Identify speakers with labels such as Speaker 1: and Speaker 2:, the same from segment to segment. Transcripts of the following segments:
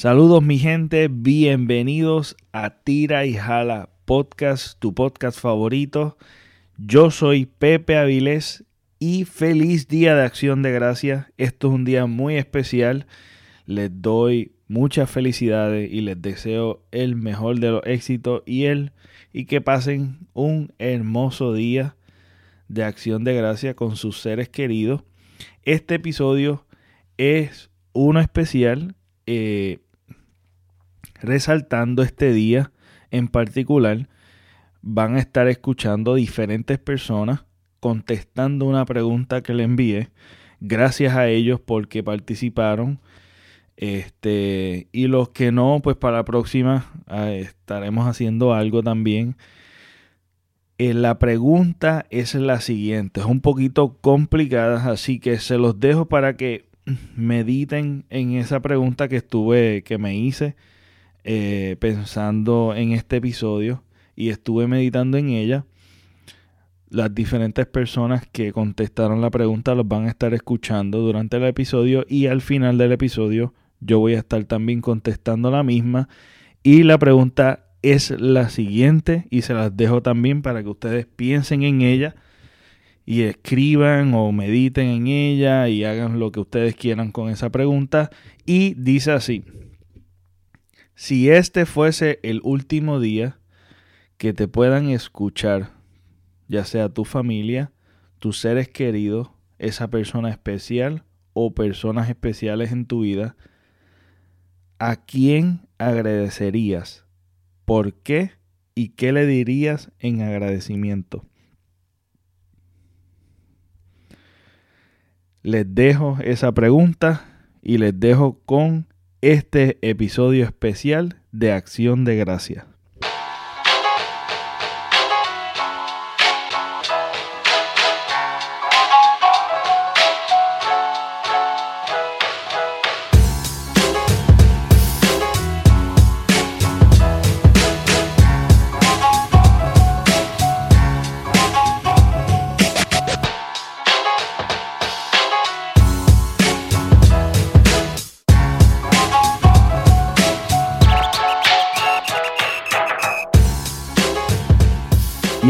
Speaker 1: Saludos mi gente, bienvenidos a Tira y Jala Podcast, tu podcast favorito. Yo soy Pepe Avilés y feliz día de acción de gracias. Esto es un día muy especial. Les doy muchas felicidades y les deseo el mejor de los éxitos y el y que pasen un hermoso día de acción de gracias con sus seres queridos. Este episodio es uno especial eh, resaltando este día en particular, van a estar escuchando diferentes personas contestando una pregunta que le envié. Gracias a ellos porque participaron. Este, y los que no, pues para la próxima ah, estaremos haciendo algo también. Eh, la pregunta es la siguiente, es un poquito complicada, así que se los dejo para que mediten en esa pregunta que estuve, que me hice eh, pensando en este episodio y estuve meditando en ella. Las diferentes personas que contestaron la pregunta los van a estar escuchando durante el episodio y al final del episodio yo voy a estar también contestando la misma. Y la pregunta es la siguiente y se las dejo también para que ustedes piensen en ella y escriban o mediten en ella y hagan lo que ustedes quieran con esa pregunta. Y dice así, si este fuese el último día que te puedan escuchar, ya sea tu familia, tus seres queridos, esa persona especial o personas especiales en tu vida, ¿a quién agradecerías? ¿Por qué? ¿Y qué le dirías en agradecimiento? Les dejo esa pregunta y les dejo con este episodio especial de Acción de Gracia.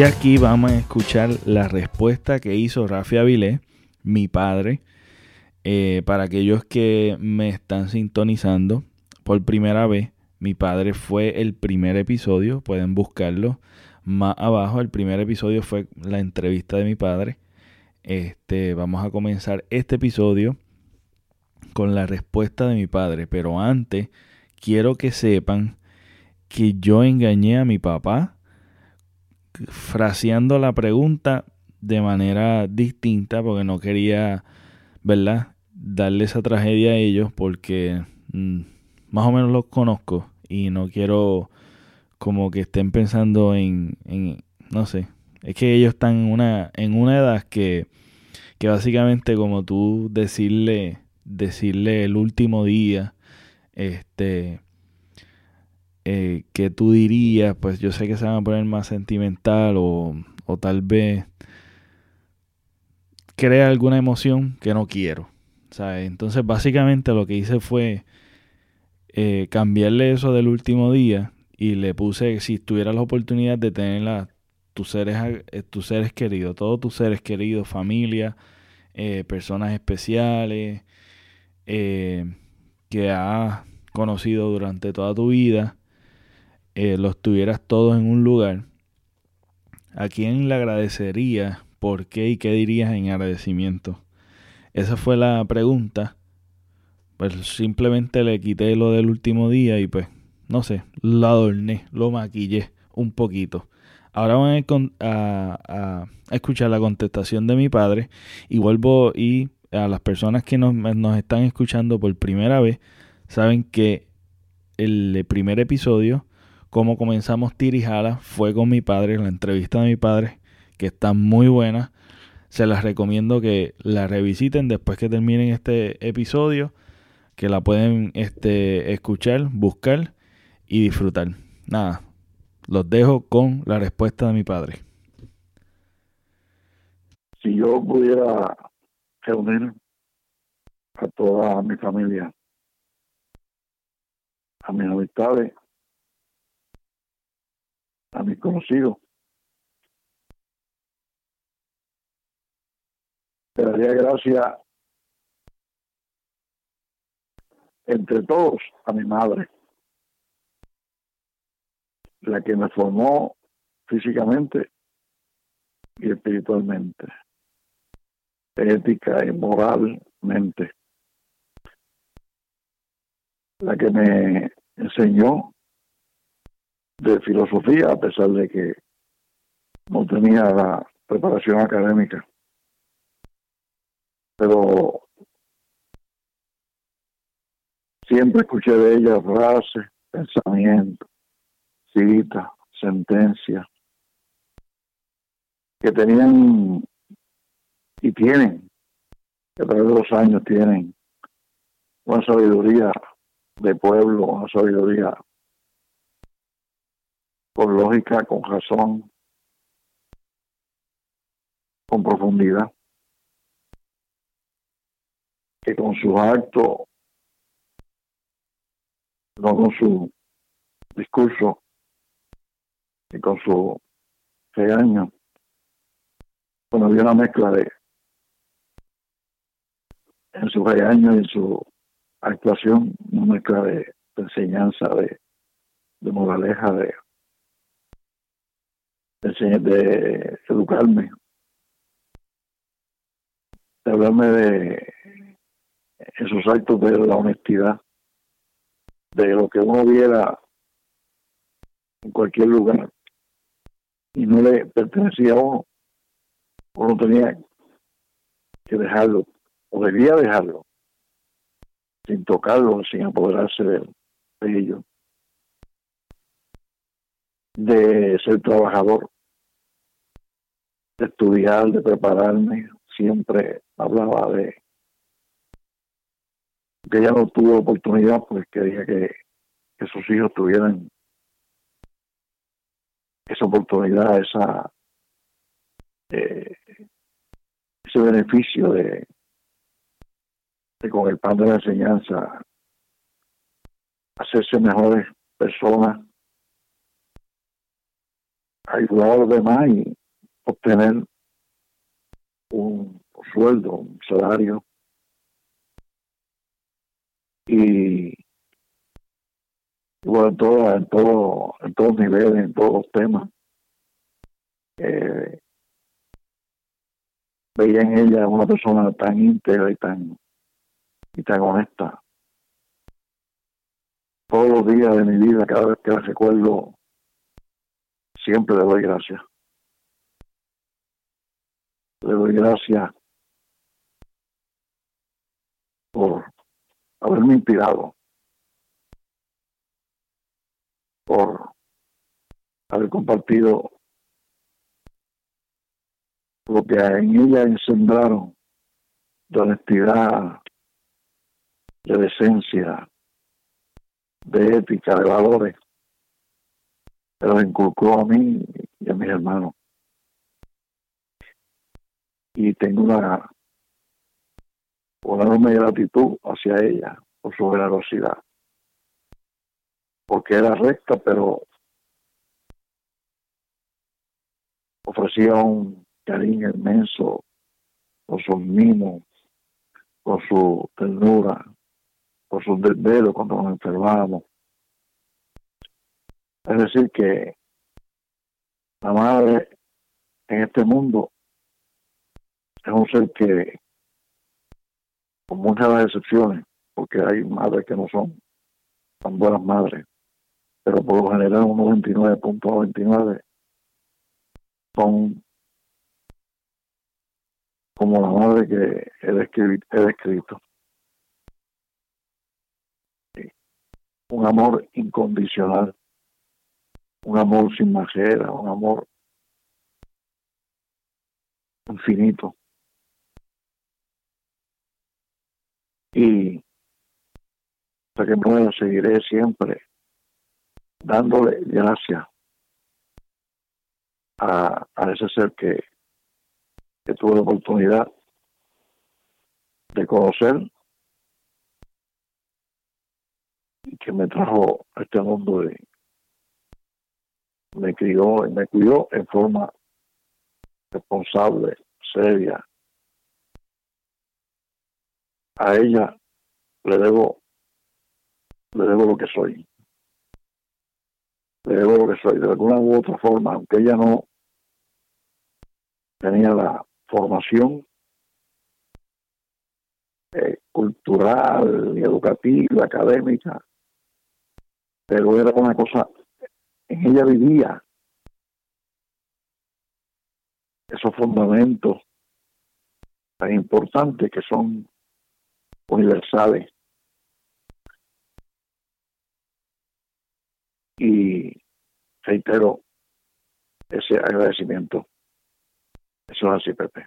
Speaker 1: Y aquí vamos a escuchar la respuesta que hizo Rafi Avilés, mi padre. Eh, para aquellos que me están sintonizando por primera vez, mi padre fue el primer episodio, pueden buscarlo más abajo. El primer episodio fue la entrevista de mi padre. Este, vamos a comenzar este episodio con la respuesta de mi padre, pero antes quiero que sepan que yo engañé a mi papá fraseando la pregunta de manera distinta porque no quería, ¿verdad? Darle esa tragedia a ellos porque mm, más o menos los conozco y no quiero como que estén pensando en, en no sé, es que ellos están en una, en una edad que, que básicamente como tú decirle, decirle el último día, este, eh, que tú dirías, pues yo sé que se van a poner más sentimental o, o tal vez crea alguna emoción que no quiero. Entonces básicamente lo que hice fue eh, cambiarle eso del último día y le puse, si tuviera la oportunidad de tener tus, seres, eh, tus seres queridos, todos tus seres queridos, familia, personas especiales que has conocido durante toda tu vida, eh, los tuvieras todos en un lugar, ¿a quién le agradecerías? ¿Por qué y qué dirías en agradecimiento? Esa fue la pregunta. Pues simplemente le quité lo del último día y pues, no sé, lo adorné, lo maquillé un poquito. Ahora van a, escuchar la contestación de mi padre y vuelvo y a las personas que nos, nos están escuchando por primera vez saben que el primer episodio cómo comenzamos Tirijala fue con mi padre, la entrevista de mi padre, que está muy buena. Se las recomiendo que la revisiten después que terminen este episodio, que la pueden este, escuchar, buscar y disfrutar. Nada, los dejo con la respuesta de mi padre.
Speaker 2: Si yo pudiera reunir a toda mi familia a mis amistades, a mis conocidos. Le daría gracias entre todos a mi madre, la que me formó físicamente y espiritualmente, ética y moralmente, la que me enseñó de filosofía a pesar de que no tenía la preparación académica. Pero siempre escuché de ella frases, pensamientos, citas, sentencias, que tenían y tienen, que a través de los años tienen una sabiduría de pueblo, una sabiduría con lógica, con razón, con profundidad, que con sus actos, no con su discurso, y con su regaño, bueno, había una mezcla de en su regaño y en su actuación, una mezcla de, enseñanza, de, de moraleja, de, de, de educarme, de hablarme de esos actos de la honestidad, de lo que uno viera en cualquier lugar y no le pertenecía a uno, uno tenía que dejarlo, o debía dejarlo, sin tocarlo, sin apoderarse de, de ello. De ser trabajador, de estudiar, de prepararme, siempre hablaba de que ella no tuvo oportunidad, pues quería que, que sus hijos tuvieran esa oportunidad, esa eh, ese beneficio de, de con el pan de la enseñanza hacerse mejores personas, ayudar a los demás y obtener un sueldo, un salario y bueno, en, todo, en, todo, en todos niveles, en todos los temas. Eh, veía en ella una persona tan íntegra y tan, y tan honesta. Todos los días de mi vida, cada vez que la recuerdo, siempre le doy gracias. Le doy gracias por haberme inspirado, por haber compartido lo que en ella encendraron de honestidad, de decencia, de ética, de valores, pero inculcó a mí y a mis hermanos. Y tengo una, una enorme gratitud hacia ella por su generosidad, porque era recta, pero ofrecía un cariño inmenso, con sus mimos, con su ternura, con sus desvelos cuando nos enfermamos. Es decir, que la madre en este mundo es un ser que, con muchas excepciones, porque hay madres que no son tan buenas madres, pero por lo general un 99.99 son como la madre que he. He descrito. Un amor incondicional, un amor sin majera, un amor infinito. Y hasta que muera seguiré siempre dándole gracias a, a ese ser que que tuve la oportunidad de conocer y que me trajo a este mundo y me crió y me cuidó en forma responsable, seria. A ella le debo, le debo lo que soy. Le debo lo que soy. De alguna u otra forma, aunque ella no tenía la formación eh, cultural, educativa, académica, pero era una cosa, en ella vivía esos fundamentos tan importantes que son universales. Y reitero ese agradecimiento. Eso es así, Pepe.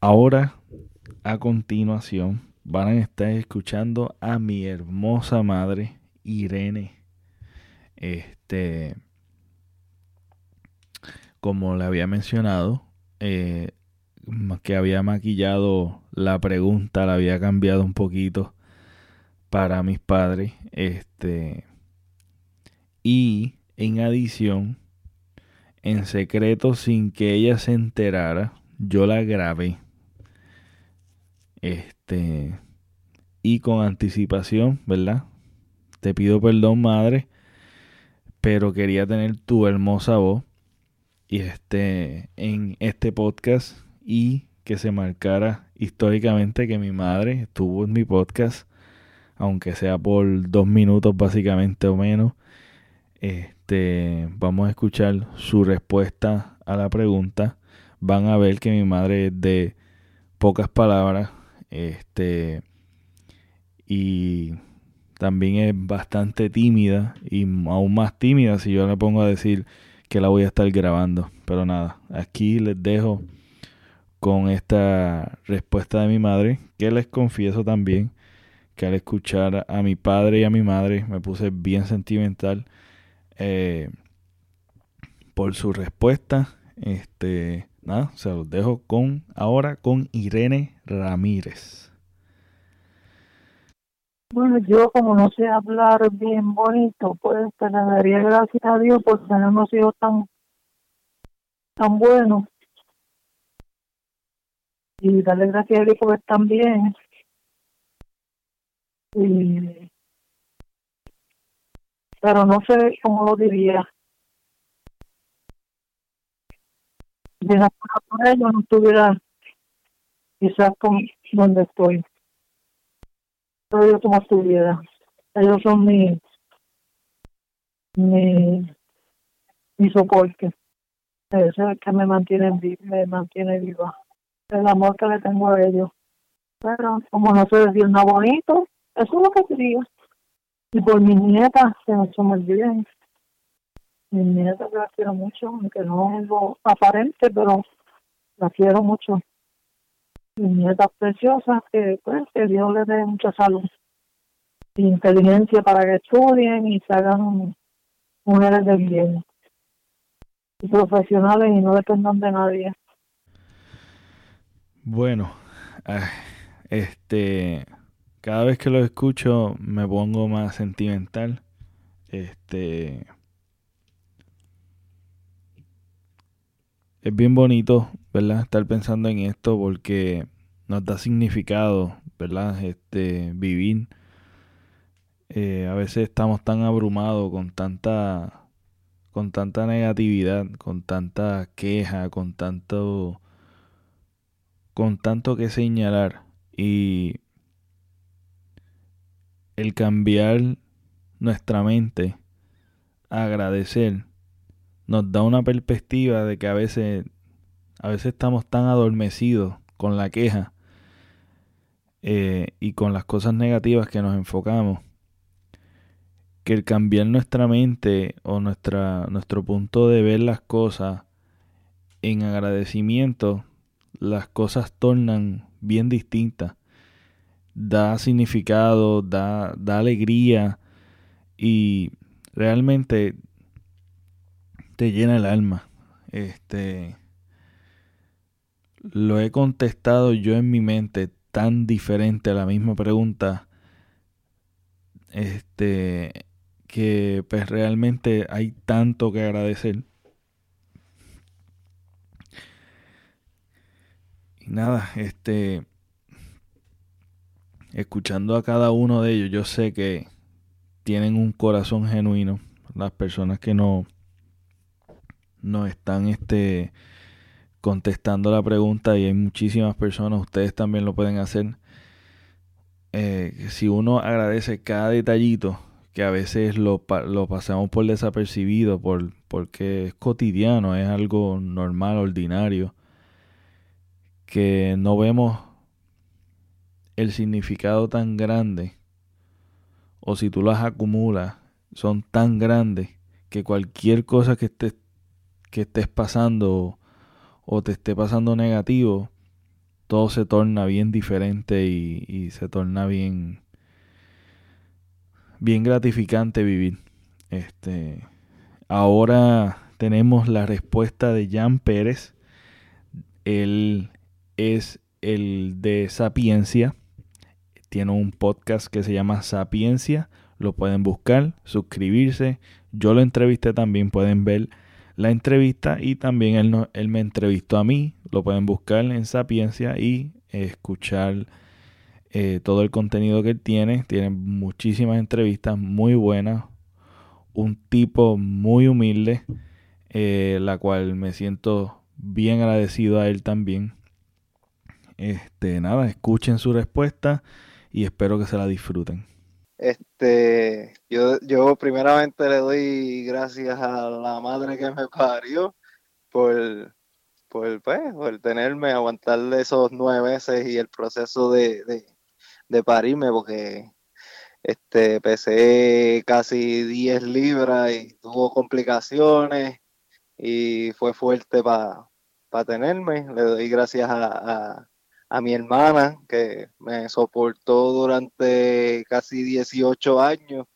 Speaker 1: Ahora, a continuación, van a estar escuchando a mi hermosa madre, Irene. Este, como le había mencionado, eh, que había maquillado la pregunta, la había cambiado un poquito para mis padres. Este, y en adición, en secreto, sin que ella se enterara, yo la grabé este, y con anticipación, ¿verdad? Te pido perdón, madre, pero quería tener tu hermosa voz y este en este podcast y que se marcara históricamente que mi madre estuvo en mi podcast, aunque sea por dos minutos básicamente o menos. Este, vamos a escuchar su respuesta a la pregunta. Van a ver que mi madre es de pocas palabras, este, y también es bastante tímida y aún más tímida si yo le pongo a decir que la voy a estar grabando. Pero nada, aquí les dejo con esta respuesta de mi madre, que les confieso también que al escuchar a mi padre y a mi madre me puse bien sentimental eh, por su respuesta. Este, nada, se los dejo con ahora con Irene Ramírez.
Speaker 3: Bueno, yo como no sé hablar bien bonito, pues te le daría gracias a Dios por tenernos hijos tan, tan buenos. Y darle gracias a Dios por están bien. Y, pero no sé cómo lo diría. de la por ellos no estuviera quizás con donde estoy. Yo como estuviera. Ellos son mi, mi, mi soporte. Ese es el que me mantiene, me mantiene viva. El amor que le tengo a ellos. Pero como no sé decir nada bonito, eso es lo que quería. Y por mis nietas, que no son muy bien. Mi nieta la quiero mucho, aunque no es lo aparente, pero la quiero mucho. Mi nieta preciosa, que pues que Dios le dé mucha salud y inteligencia para que estudien y se hagan mujeres de bien y profesionales y no dependan de nadie.
Speaker 1: Bueno, este, cada vez que lo escucho me pongo más sentimental. Este, es bien bonito, ¿verdad? Estar pensando en esto porque nos da significado, ¿verdad? Este, vivir. Eh, a veces estamos tan abrumados con tanta, con tanta negatividad, con tanta queja, con tanto, con tanto que señalar y el cambiar nuestra mente, agradecer nos da una perspectiva de que a veces, a veces estamos tan adormecidos con la queja eh, y con las cosas negativas que nos enfocamos, que el cambiar nuestra mente o nuestra, nuestro punto de ver las cosas en agradecimiento, las cosas tornan bien distintas. Da significado, da, da alegría y realmente te llena el alma. Este lo he contestado yo en mi mente tan diferente a la misma pregunta este, que pues realmente hay tanto que agradecer. Y nada, este, escuchando a cada uno de ellos, yo sé que tienen un corazón genuino. Las personas que no, no están este, contestando la pregunta y hay muchísimas personas, ustedes también lo pueden hacer. Eh, si uno agradece cada detallito, que a veces lo, lo pasamos por desapercibido, por, porque es cotidiano, es algo normal, ordinario, que no vemos el significado tan grande, o si tú las acumulas, son tan grandes que cualquier cosa que estés, que estés pasando o te esté pasando negativo, todo se torna bien diferente y, se torna bien bien gratificante vivir. Este ahora tenemos la respuesta de Jan Pérez. Él es el de Sapiencia tiene un podcast que se llama Sapiencia. Lo pueden buscar, suscribirse. Yo lo entrevisté también, pueden ver la entrevista y también él, él me entrevistó a mí. Lo pueden buscar en Sapiencia y escuchar eh, todo el contenido que él tiene. Tiene muchísimas entrevistas muy buenas. Un tipo muy humilde, eh, la cual me siento bien agradecido a él también. Este, nada, escuchen su respuesta y espero que se la disfruten.
Speaker 4: Este, yo, yo primeramente le doy gracias a la madre que me parió por, por, pues, por tenerme, aguantar esos nueve meses y el proceso de, de, parirme, porque este, pesé casi 10 libras y tuvo complicaciones y fue fuerte para tenerme. Le doy gracias a mi hermana, que me soportó durante casi 18 años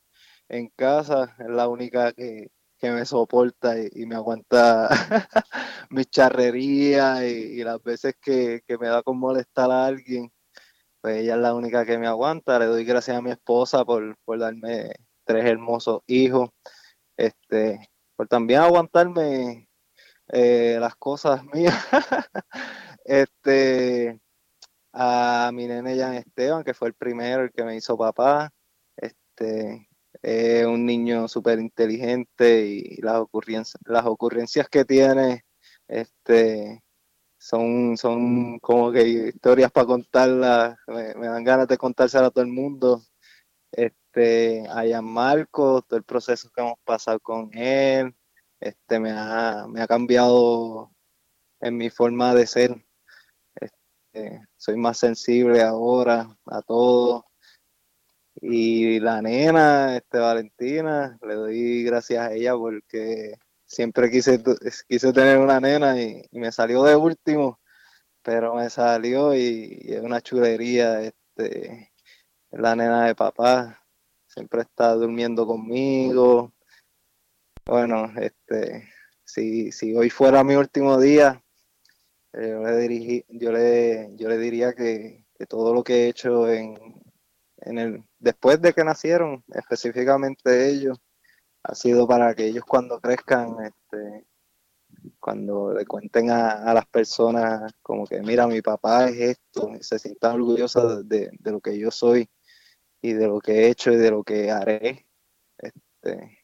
Speaker 4: en casa, es la única que, me soporta y, me aguanta mis charrerías y, las veces que, me da con molestar a alguien, pues ella es la única que me aguanta. Le doy gracias a mi esposa por, darme tres hermosos hijos, este, por también aguantarme eh, las cosas mías. este, a mi nene Jan Esteban, que fue el primero, el que me hizo papá. Este, es un niño súper inteligente y las ocurrencias, las ocurrencias que tiene este, son, son como que historias para contarlas, me, dan ganas de contárselas a todo el mundo. Este, a Marco, todo el proceso que hemos pasado con él, este, me, ha, me ha cambiado en mi forma de ser soy más sensible ahora a todo. Y la nena, este Valentina, le doy gracias a ella porque siempre quise, tener una nena y, me salió de último, pero me salió y, es una chulería, este, la nena de papá, siempre está durmiendo conmigo. Bueno, este, si, si hoy fuera mi último día, eh, yo, le dirigí, yo, le, diría que, todo lo que he hecho en, el, después de que nacieron, específicamente ellos, ha sido para que ellos cuando crezcan, este, cuando le cuenten a, las personas como que, mira, mi papá es esto, se sientan orgullosos de, de, lo que yo soy y de lo que he hecho y de lo que haré. Este,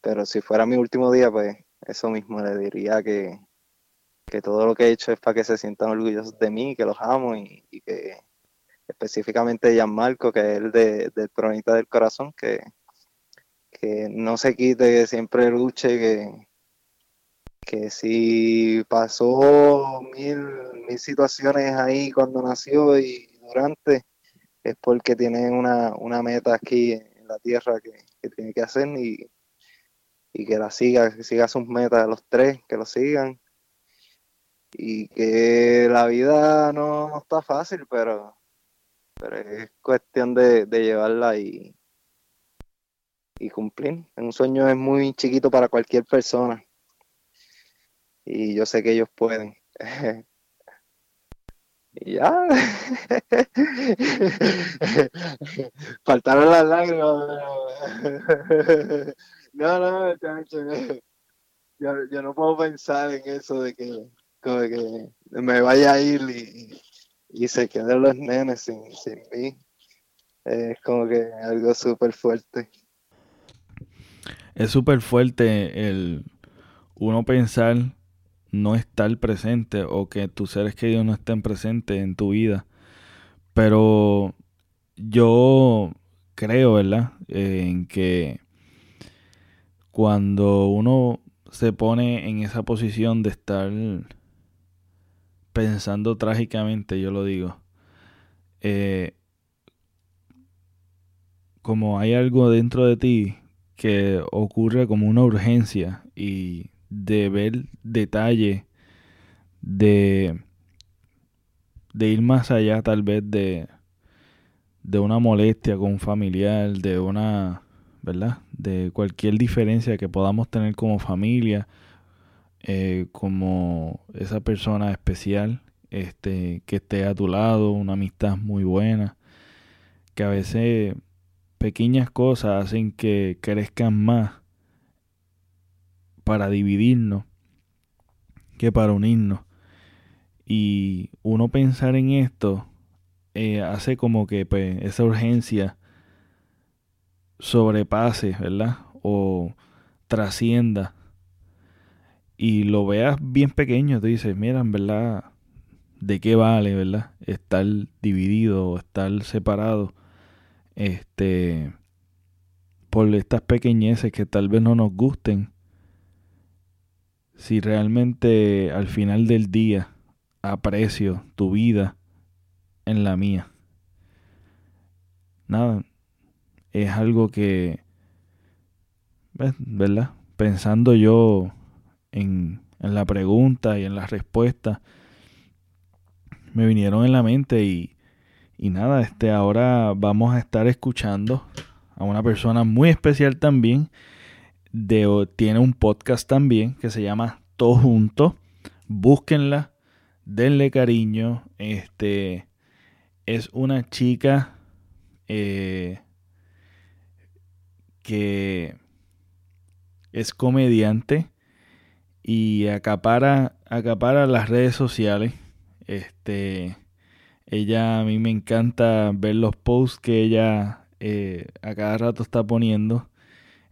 Speaker 4: pero si fuera mi último día, pues eso mismo le diría que, que todo lo que he hecho es para que se sientan orgullosos de mí, que los amo y, que específicamente Gianmarco, que es el de, del Pronita del Corazón, que, que no se quite, que siempre luche, que, que si pasó mil, mil situaciones ahí cuando nació y durante, es porque tiene una, una meta aquí en la tierra que, que tiene que hacer y, y que la siga, que siga sus metas, los tres, que lo sigan y que la vida no, está fácil, pero, pero es cuestión de, llevarla y, y cumplir. Un sueño es muy chiquito para cualquier persona y yo sé que ellos pueden. Y ya. Faltaron las lágrimas. no, no, yo, yo no puedo pensar en eso de que, que me vaya a ir y, y se queden los nenes sin, sin mí. Es como que algo súper fuerte.
Speaker 1: Es súper fuerte el uno pensar no estar presente o que tus seres queridos no estén presentes en tu vida. Pero yo creo, ¿verdad? en que cuando uno se pone en esa posición de estar pensando trágicamente, yo lo digo, eh, como hay algo dentro de ti que ocurre como una urgencia y de ver detalle, de, de ir más allá tal vez de, de una molestia con un familiar, de una, ¿verdad? De cualquier diferencia que podamos tener como familia, eh, como esa persona especial este, que esté a tu lado, una amistad muy buena, que a veces pequeñas cosas hacen que crezcan más para dividirnos que para unirnos. Y uno pensar en esto eh, hace como que pues, esa urgencia sobrepase, ¿verdad? O trascienda. Y lo veas bien pequeño, te dices, mira, en verdad, ¿de qué vale, verdad? Estar dividido o estar separado. Este. Por estas pequeñeces que tal vez no nos gusten si realmente al final del día aprecio tu vida en la mía. Nada, es algo que, ¿verdad? Pensando yo en, la pregunta y en la respuesta, me vinieron en la mente y, y nada, este, ahora vamos a estar escuchando a una persona muy especial también tiene un podcast también que se llama Todo Junto. Búsquenla, denle cariño. Este es una chica eh, que es comediante y acapara, acapara las redes sociales. Este, ella a mí me encanta ver los posts que ella eh, a cada rato está poniendo.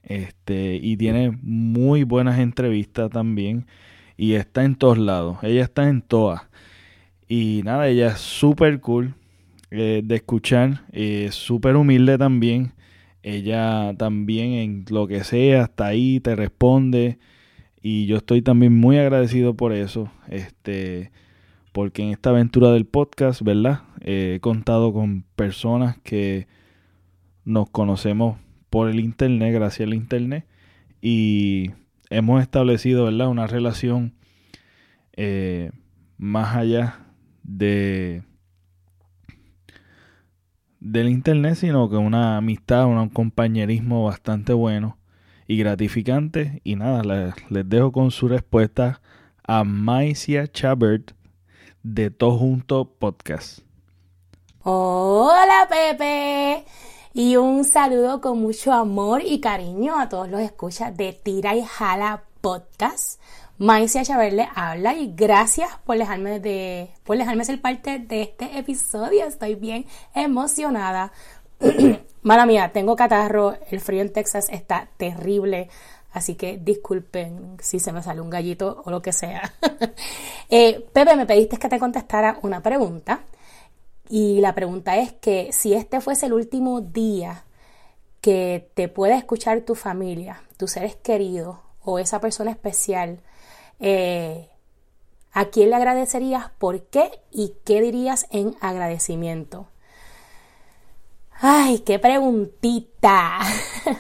Speaker 1: Este, y tiene muy buenas entrevistas también. Y está en todos lados. Ella está en todas. Y nada, ella es súper cool eh, de escuchar. Es súper humilde también. Ella también en lo que sea, está ahí, te responde. Y yo estoy también muy agradecido por eso. Este, porque en esta aventura del podcast, ¿verdad? he contado con personas que nos conocemos por el internet, gracias al internet, y hemos establecido, ¿verdad? Una relación eh, más allá de del internet, sino que una amistad, un compañerismo bastante bueno y gratificante. Y nada, les, les dejo con su respuesta a Maicia Chabert de Todo Junto Podcast.
Speaker 5: Hola Pepe. Y un saludo con mucho amor y cariño a todos los escuchas de Tira y Jala Podcast. Maicia Chaverle habla y gracias por dejarme, de, por dejarme ser parte de este episodio. Estoy bien emocionada. Mala mía, tengo catarro, el frío en Texas está terrible, así que disculpen si se me sale un gallito o lo que sea. eh, Pepe, me pediste que te contestara una pregunta y la pregunta es que si este fuese el último día que te pueda escuchar tu familia, tus seres queridos o esa persona especial, eh, ¿a quién le agradecerías? ¿Por qué? ¿Y qué dirías en agradecimiento? Ay, qué preguntita.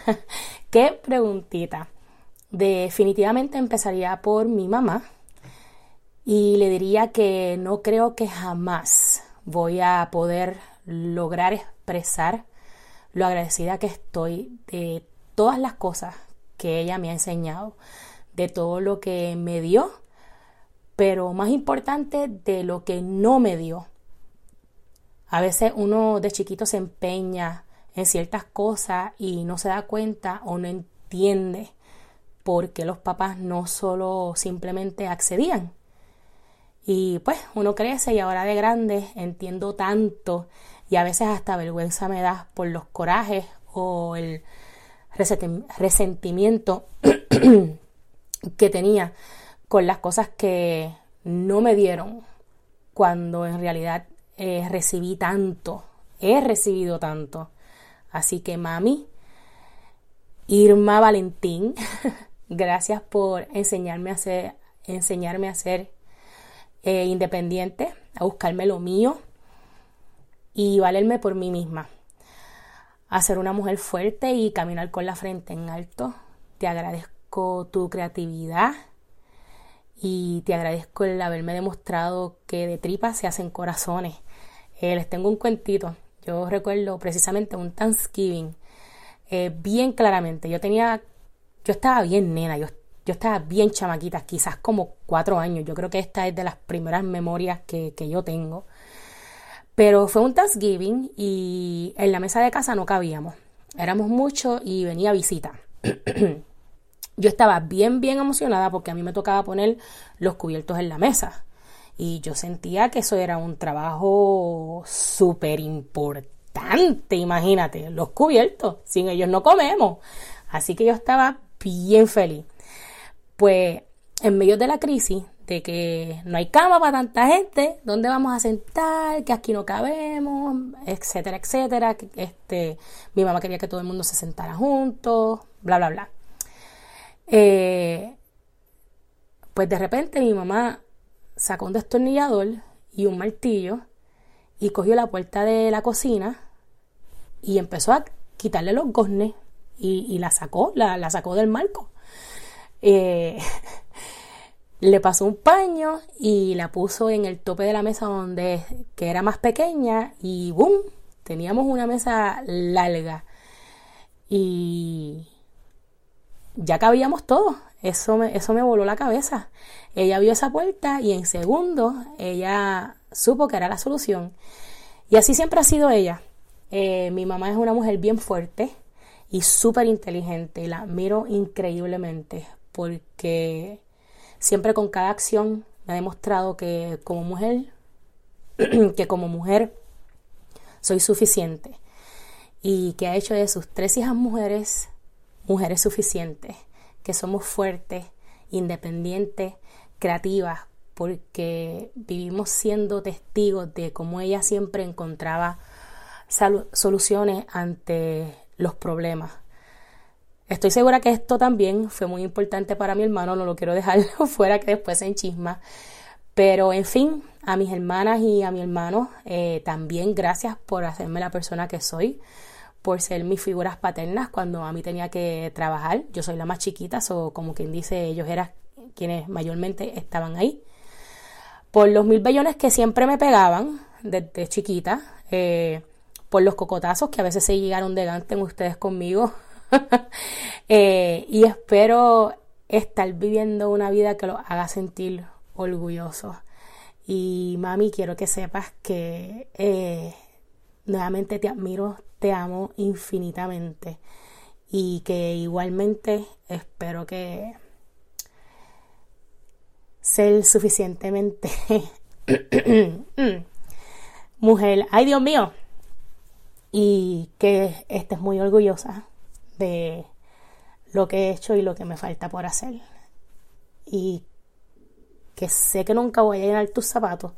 Speaker 5: qué preguntita. Definitivamente empezaría por mi mamá y le diría que no creo que jamás voy a poder lograr expresar lo agradecida que estoy de todas las cosas que ella me ha enseñado, de todo lo que me dio, pero más importante de lo que no me dio, A veces uno de chiquito se empeña en ciertas cosas y no se da cuenta o no entiende por qué los papás no solo simplemente accedían. Y pues uno crece y ahora de grande entiendo tanto y a veces hasta vergüenza me da por los corajes o el resentimiento que tenía con las cosas que no me dieron cuando en realidad eh, recibí tanto, he recibido tanto. Así que mami, Irma Valentín, gracias por enseñarme a ser, enseñarme a ser eh, independiente, a buscarme lo mío y valerme por mí misma. A ser una mujer fuerte y caminar con la frente en alto. Te agradezco tu creatividad y te agradezco el haberme demostrado que de tripas se hacen corazones. Eh, les tengo un cuentito. Yo recuerdo precisamente un Thanksgiving eh, bien claramente. Yo tenía, yo estaba bien nena, yo, yo estaba bien chamaquita, quizás como cuatro años. Yo creo que esta es de las primeras memorias que, que yo tengo. Pero fue un Thanksgiving y en la mesa de casa no cabíamos. Éramos muchos y venía visita. yo estaba bien, bien emocionada porque a mí me tocaba poner los cubiertos en la mesa. Y yo sentía que eso era un trabajo súper importante, imagínate, los cubiertos, sin ellos no comemos. Así que yo estaba bien feliz. Pues en medio de la crisis, de que no hay cama para tanta gente, ¿dónde vamos a sentar? Que aquí no cabemos, etcétera, etcétera. Este, mi mamá quería que todo el mundo se sentara juntos, bla, bla, bla. Eh, pues de repente mi mamá sacó un destornillador y un martillo y cogió la puerta de la cocina y empezó a quitarle los goznes y, la sacó, la, sacó del marco. Eh, le pasó un paño y la puso en el tope de la mesa donde que era más pequeña y ¡boom! Teníamos una mesa larga y ya cabíamos todos. Eso me, eso me voló la cabeza. Ella vio esa puerta y en segundos ella supo que era la solución. Y así siempre ha sido ella. Eh, mi mamá es una mujer bien fuerte y súper inteligente la admiro increíblemente porque siempre con cada acción me ha demostrado que como mujer, que como mujer soy suficiente y que ha hecho de sus tres hijas mujeres mujeres suficientes, que somos fuertes, independientes, creativas, porque vivimos siendo testigos de cómo ella siempre encontraba soluciones ante los problemas. Estoy segura que esto también fue muy importante para mi hermano, no lo quiero dejar fuera que después se enchisma. Pero en fin, a mis hermanas y a mi hermano, eh, también gracias por hacerme la persona que soy por ser mis figuras paternas cuando a mí tenía que trabajar. Yo soy la más chiquita, o como quien dice, ellos eran quienes mayormente estaban ahí. Por los mil bellones que siempre me pegaban desde chiquita, eh, por los cocotazos que a veces se llegaron de gante ustedes conmigo. Eh, y espero estar viviendo una vida que los haga sentir orgullosos. Y mami, quiero que sepas que eh, nuevamente te admiro, amo infinitamente. Y que igualmente espero que ser suficientemente mujer, ay Dios mío, y que estés muy orgullosa de lo que he hecho y lo que me falta por hacer. Y que sé que nunca voy a llenar tus zapatos,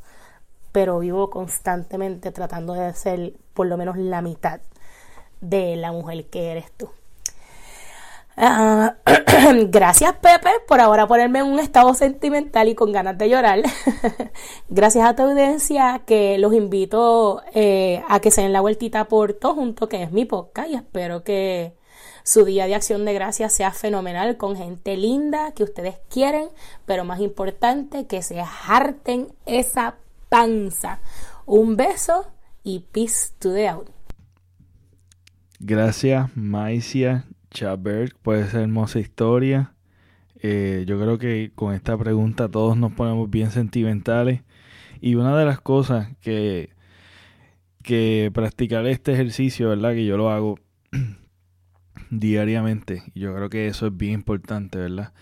Speaker 5: pero vivo constantemente tratando de ser por lo menos la mitad de la mujer que eres tú. Ah, gracias Pepe por ahora ponerme en un estado sentimental y con ganas de llorar. gracias a tu audiencia que los invito eh, a que se den la vueltita por todo junto que es mi podcast y espero que su día de acción de gracias sea fenomenal con gente linda que ustedes quieren, pero más importante que se harten esa panza. Un beso y peace to the out.
Speaker 1: Gracias, Maicia Chabert, por esa hermosa historia. Eh, yo creo que con esta pregunta todos nos ponemos bien sentimentales. Y una de las cosas que, que practicar este ejercicio, ¿verdad? Que yo lo hago diariamente. Yo creo que eso es bien importante, ¿verdad?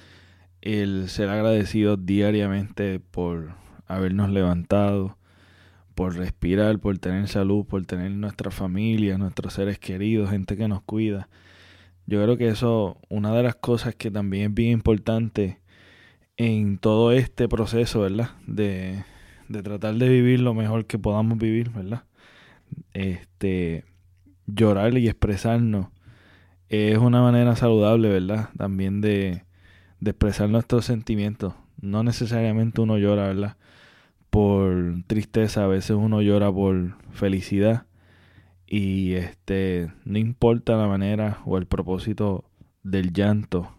Speaker 1: El ser agradecido diariamente por habernos levantado, por respirar, por tener salud, por tener nuestra familia, nuestros seres queridos, gente que nos cuida. Yo creo que eso, una de las cosas que también es bien importante en todo este proceso, ¿verdad? De, tratar de vivir lo mejor que podamos vivir, ¿verdad? Este, llorar y expresarnos es una manera saludable, ¿verdad? También de, de expresar nuestros sentimientos. No necesariamente uno llora, ¿verdad? Por tristeza, a veces uno llora por felicidad. Y este, no importa la manera o el propósito del llanto.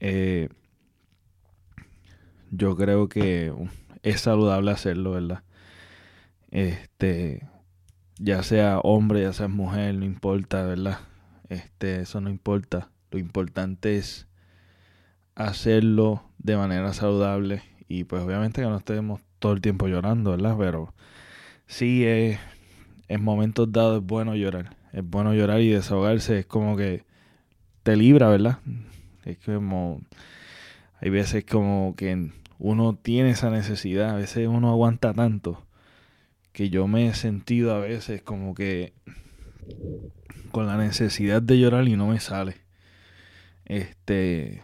Speaker 1: Eh, yo creo que es saludable hacerlo, ¿verdad? Este, ya sea hombre, ya sea mujer, no importa, ¿verdad? Este, eso no importa. Lo importante es hacerlo de manera saludable y pues obviamente que no estemos todo el tiempo llorando, ¿verdad? Pero sí es, en momentos dados es bueno llorar. Es bueno llorar y desahogarse. Es como que te libra, ¿verdad? Es como... Hay veces como que uno tiene esa necesidad, a veces uno aguanta tanto que yo me he sentido a veces como que con la necesidad de llorar y no me sale. Este,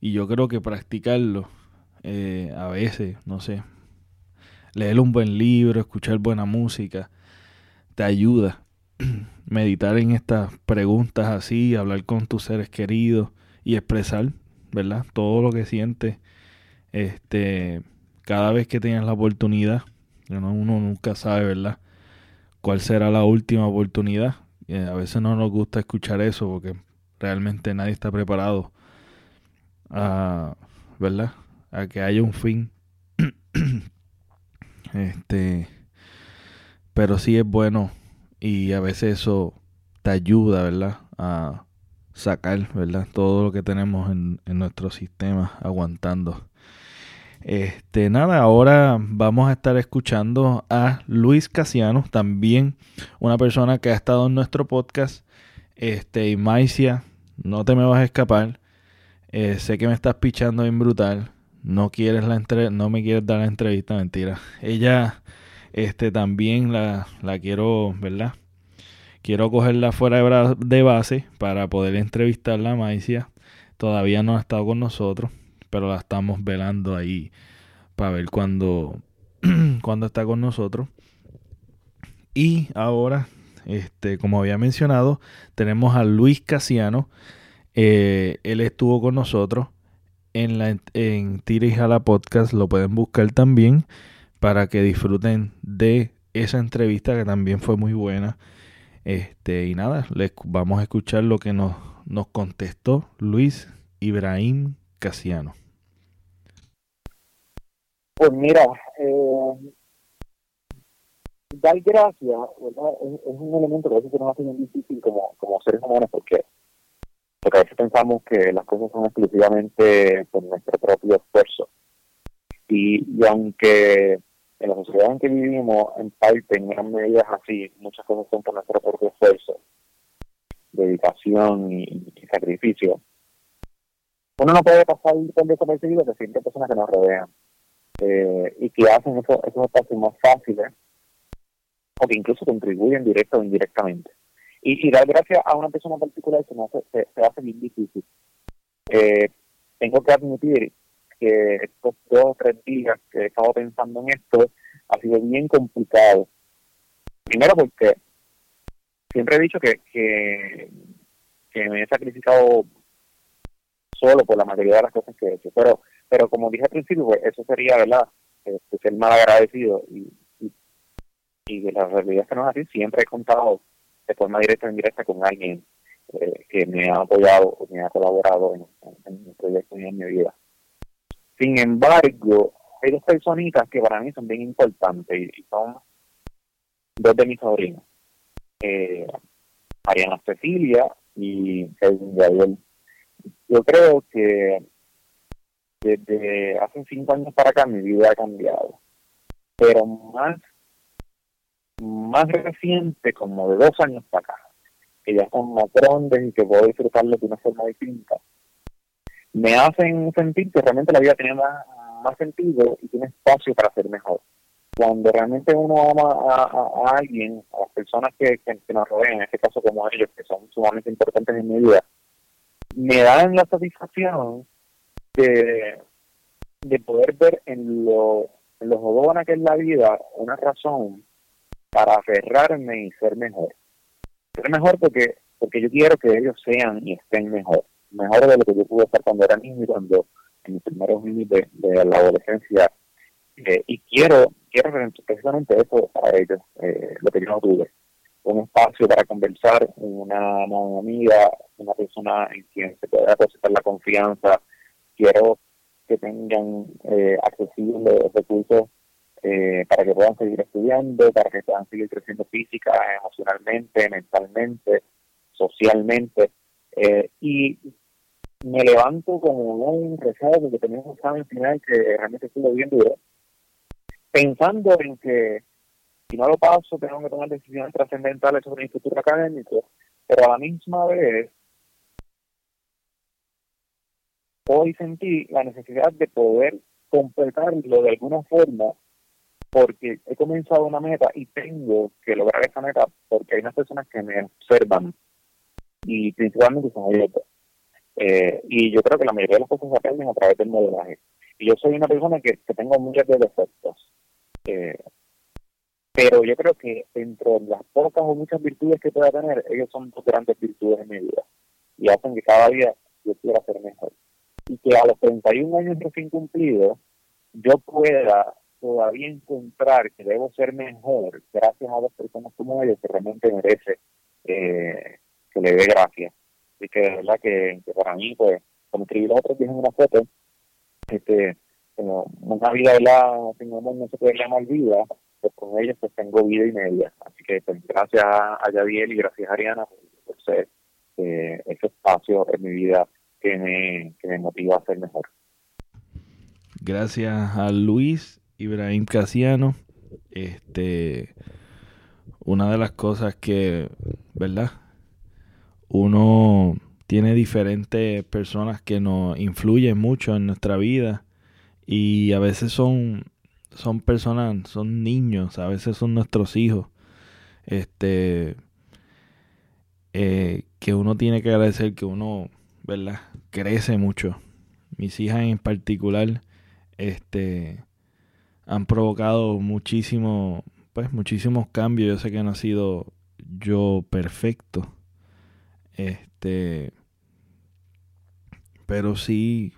Speaker 1: y yo creo que practicarlo eh, a veces, no sé, leer un buen libro, escuchar buena música, te ayuda. Meditar en estas preguntas así, hablar con tus seres queridos y expresar, ¿verdad? Todo lo que sientes este, cada vez que tengas la oportunidad, uno nunca sabe, ¿verdad? ¿Cuál será la última oportunidad? Eh, a veces no nos gusta escuchar eso porque realmente nadie está preparado a, ¿verdad? A que haya un fin. este, pero sí es bueno y a veces eso te ayuda, ¿verdad? A sacar, ¿verdad? Todo lo que tenemos en, en nuestro sistema aguantando. Este, nada, ahora vamos a estar escuchando a Luis Casiano, también una persona que ha estado en nuestro podcast. Este, y Maicia, no te me vas a escapar. Eh, sé que me estás pichando bien brutal. No quieres la entre no me quieres dar la entrevista, mentira. Ella, este, también la, la quiero, ¿verdad? Quiero cogerla fuera de, base para poder entrevistarla a Maicia. Todavía no ha estado con nosotros pero la estamos velando ahí para ver cuándo, cuando está con nosotros. Y ahora, este, como había mencionado, tenemos a Luis Casiano. Eh, él estuvo con nosotros en, la, en Tira y Jala Podcast. Lo pueden buscar también para que disfruten de esa entrevista que también fue muy buena. Este, y nada, les vamos a escuchar lo que nos, nos contestó Luis Ibrahim Casiano.
Speaker 6: Pues mira, eh, dar gracias. Es, un elemento que a veces nos hace muy difícil como, como seres humanos porque, porque a veces pensamos que las cosas son exclusivamente por nuestro propio esfuerzo. Y, y aunque en la sociedad en que vivimos, en parte, en gran medida así, muchas cosas son por nuestro propio esfuerzo, dedicación y, sacrificio, uno no puede pasar por desapercibido de siempre personas que nos rodean eh, y que hacen esos, esos espacios más fáciles o que incluso contribuyen directo o indirectamente. Y, si dar gracias a una persona particular se, me hace, se, hace bien difícil. Eh, tengo que admitir que estos dos o tres días que he estado pensando en esto ha sido bien complicado. Primero porque siempre he dicho que, que, que me he sacrificado solo por la mayoría de las cosas que he hecho, pero pero como dije al principio, pues eso sería, ¿verdad? Este, ser mal agradecido y, y, y la realidad es que no es así. Siempre he contado de forma directa o indirecta con alguien eh, que me ha apoyado o me ha colaborado en, en, mi proyecto y en mi vida. Sin embargo, hay dos personitas que para mí son bien importantes y, son dos de mis sobrinos. Eh, Cecilia y Kevin Gabriel. Yo creo que desde hace cinco años para acá mi vida ha cambiado. Pero más, más reciente, como de dos años para acá, que ya son más grandes y que puedo disfrutarlo de una forma distinta, me hacen sentir que realmente la vida tiene más, más sentido y tiene espacio para ser mejor. Cuando realmente uno ama a, alguien, a las personas que, que, nos rodean, en este caso como ellos, que son sumamente importantes en mi vida, me dan la satisfacción de, de poder ver en lo, en lo jodona que es la vida una razón para aferrarme y ser mejor. Ser mejor porque, porque yo quiero que ellos sean y estén mejor. Mejor de lo que yo pude estar cuando era niño y cuando en mis primeros años de, la adolescencia. Eh, y quiero, quiero precisamente eso para ellos, eh, lo que yo no tuve. Un espacio para conversar, una, una amiga, una persona en quien se pueda depositar la confianza. Quiero que tengan eh, accesibles recursos eh, para que puedan seguir estudiando, para que puedan seguir creciendo física, emocionalmente, mentalmente, socialmente. Eh, y me levanto como un rezado porque tenemos un examen final que realmente estuvo bien duro, pensando en que si no lo paso tengo que tomar decisiones trascendentales sobre mi futuro académico, pero a la misma vez hoy sentí la necesidad de poder completarlo de alguna forma porque he comenzado una meta y tengo que lograr esa meta porque hay unas personas que me observan y principalmente son ellos. Eh, y yo creo que la mayoría de las cosas se aprenden a través del modelaje. Y yo soy una persona que, tengo muchos de defectos. Eh, pero yo creo que dentro de las pocas o muchas virtudes que pueda tener, ellos son dos grandes virtudes en mi vida. Y hacen que cada día yo quiera ser mejor. Y que a los 31 años recién cumplidos, yo pueda todavía encontrar que debo ser mejor gracias a dos personas como ellos que realmente merece eh, que le dé gracias. Y que de verdad que, para mí, pues, como escribí los otros días en una foto, este, como una vida sin amor no se puede llamar vida, pues con ellos pues tengo vida y media. Así que pues, gracias a Yadiel y gracias a Ariana por, ser eh, ese espacio en mi vida que me, que me motiva a ser mejor.
Speaker 1: Gracias a Luis Ibrahim Casiano. Este, una de las cosas que, ¿verdad? Uno tiene diferentes personas que nos influyen mucho en nuestra vida y a veces son son personas, son niños, a veces son nuestros hijos. Este eh, que uno tiene que agradecer que uno, ¿verdad? crece mucho. Mis hijas en particular este han provocado muchísimo, pues muchísimos cambios. Yo sé que no ha sido yo perfecto. Este, pero sí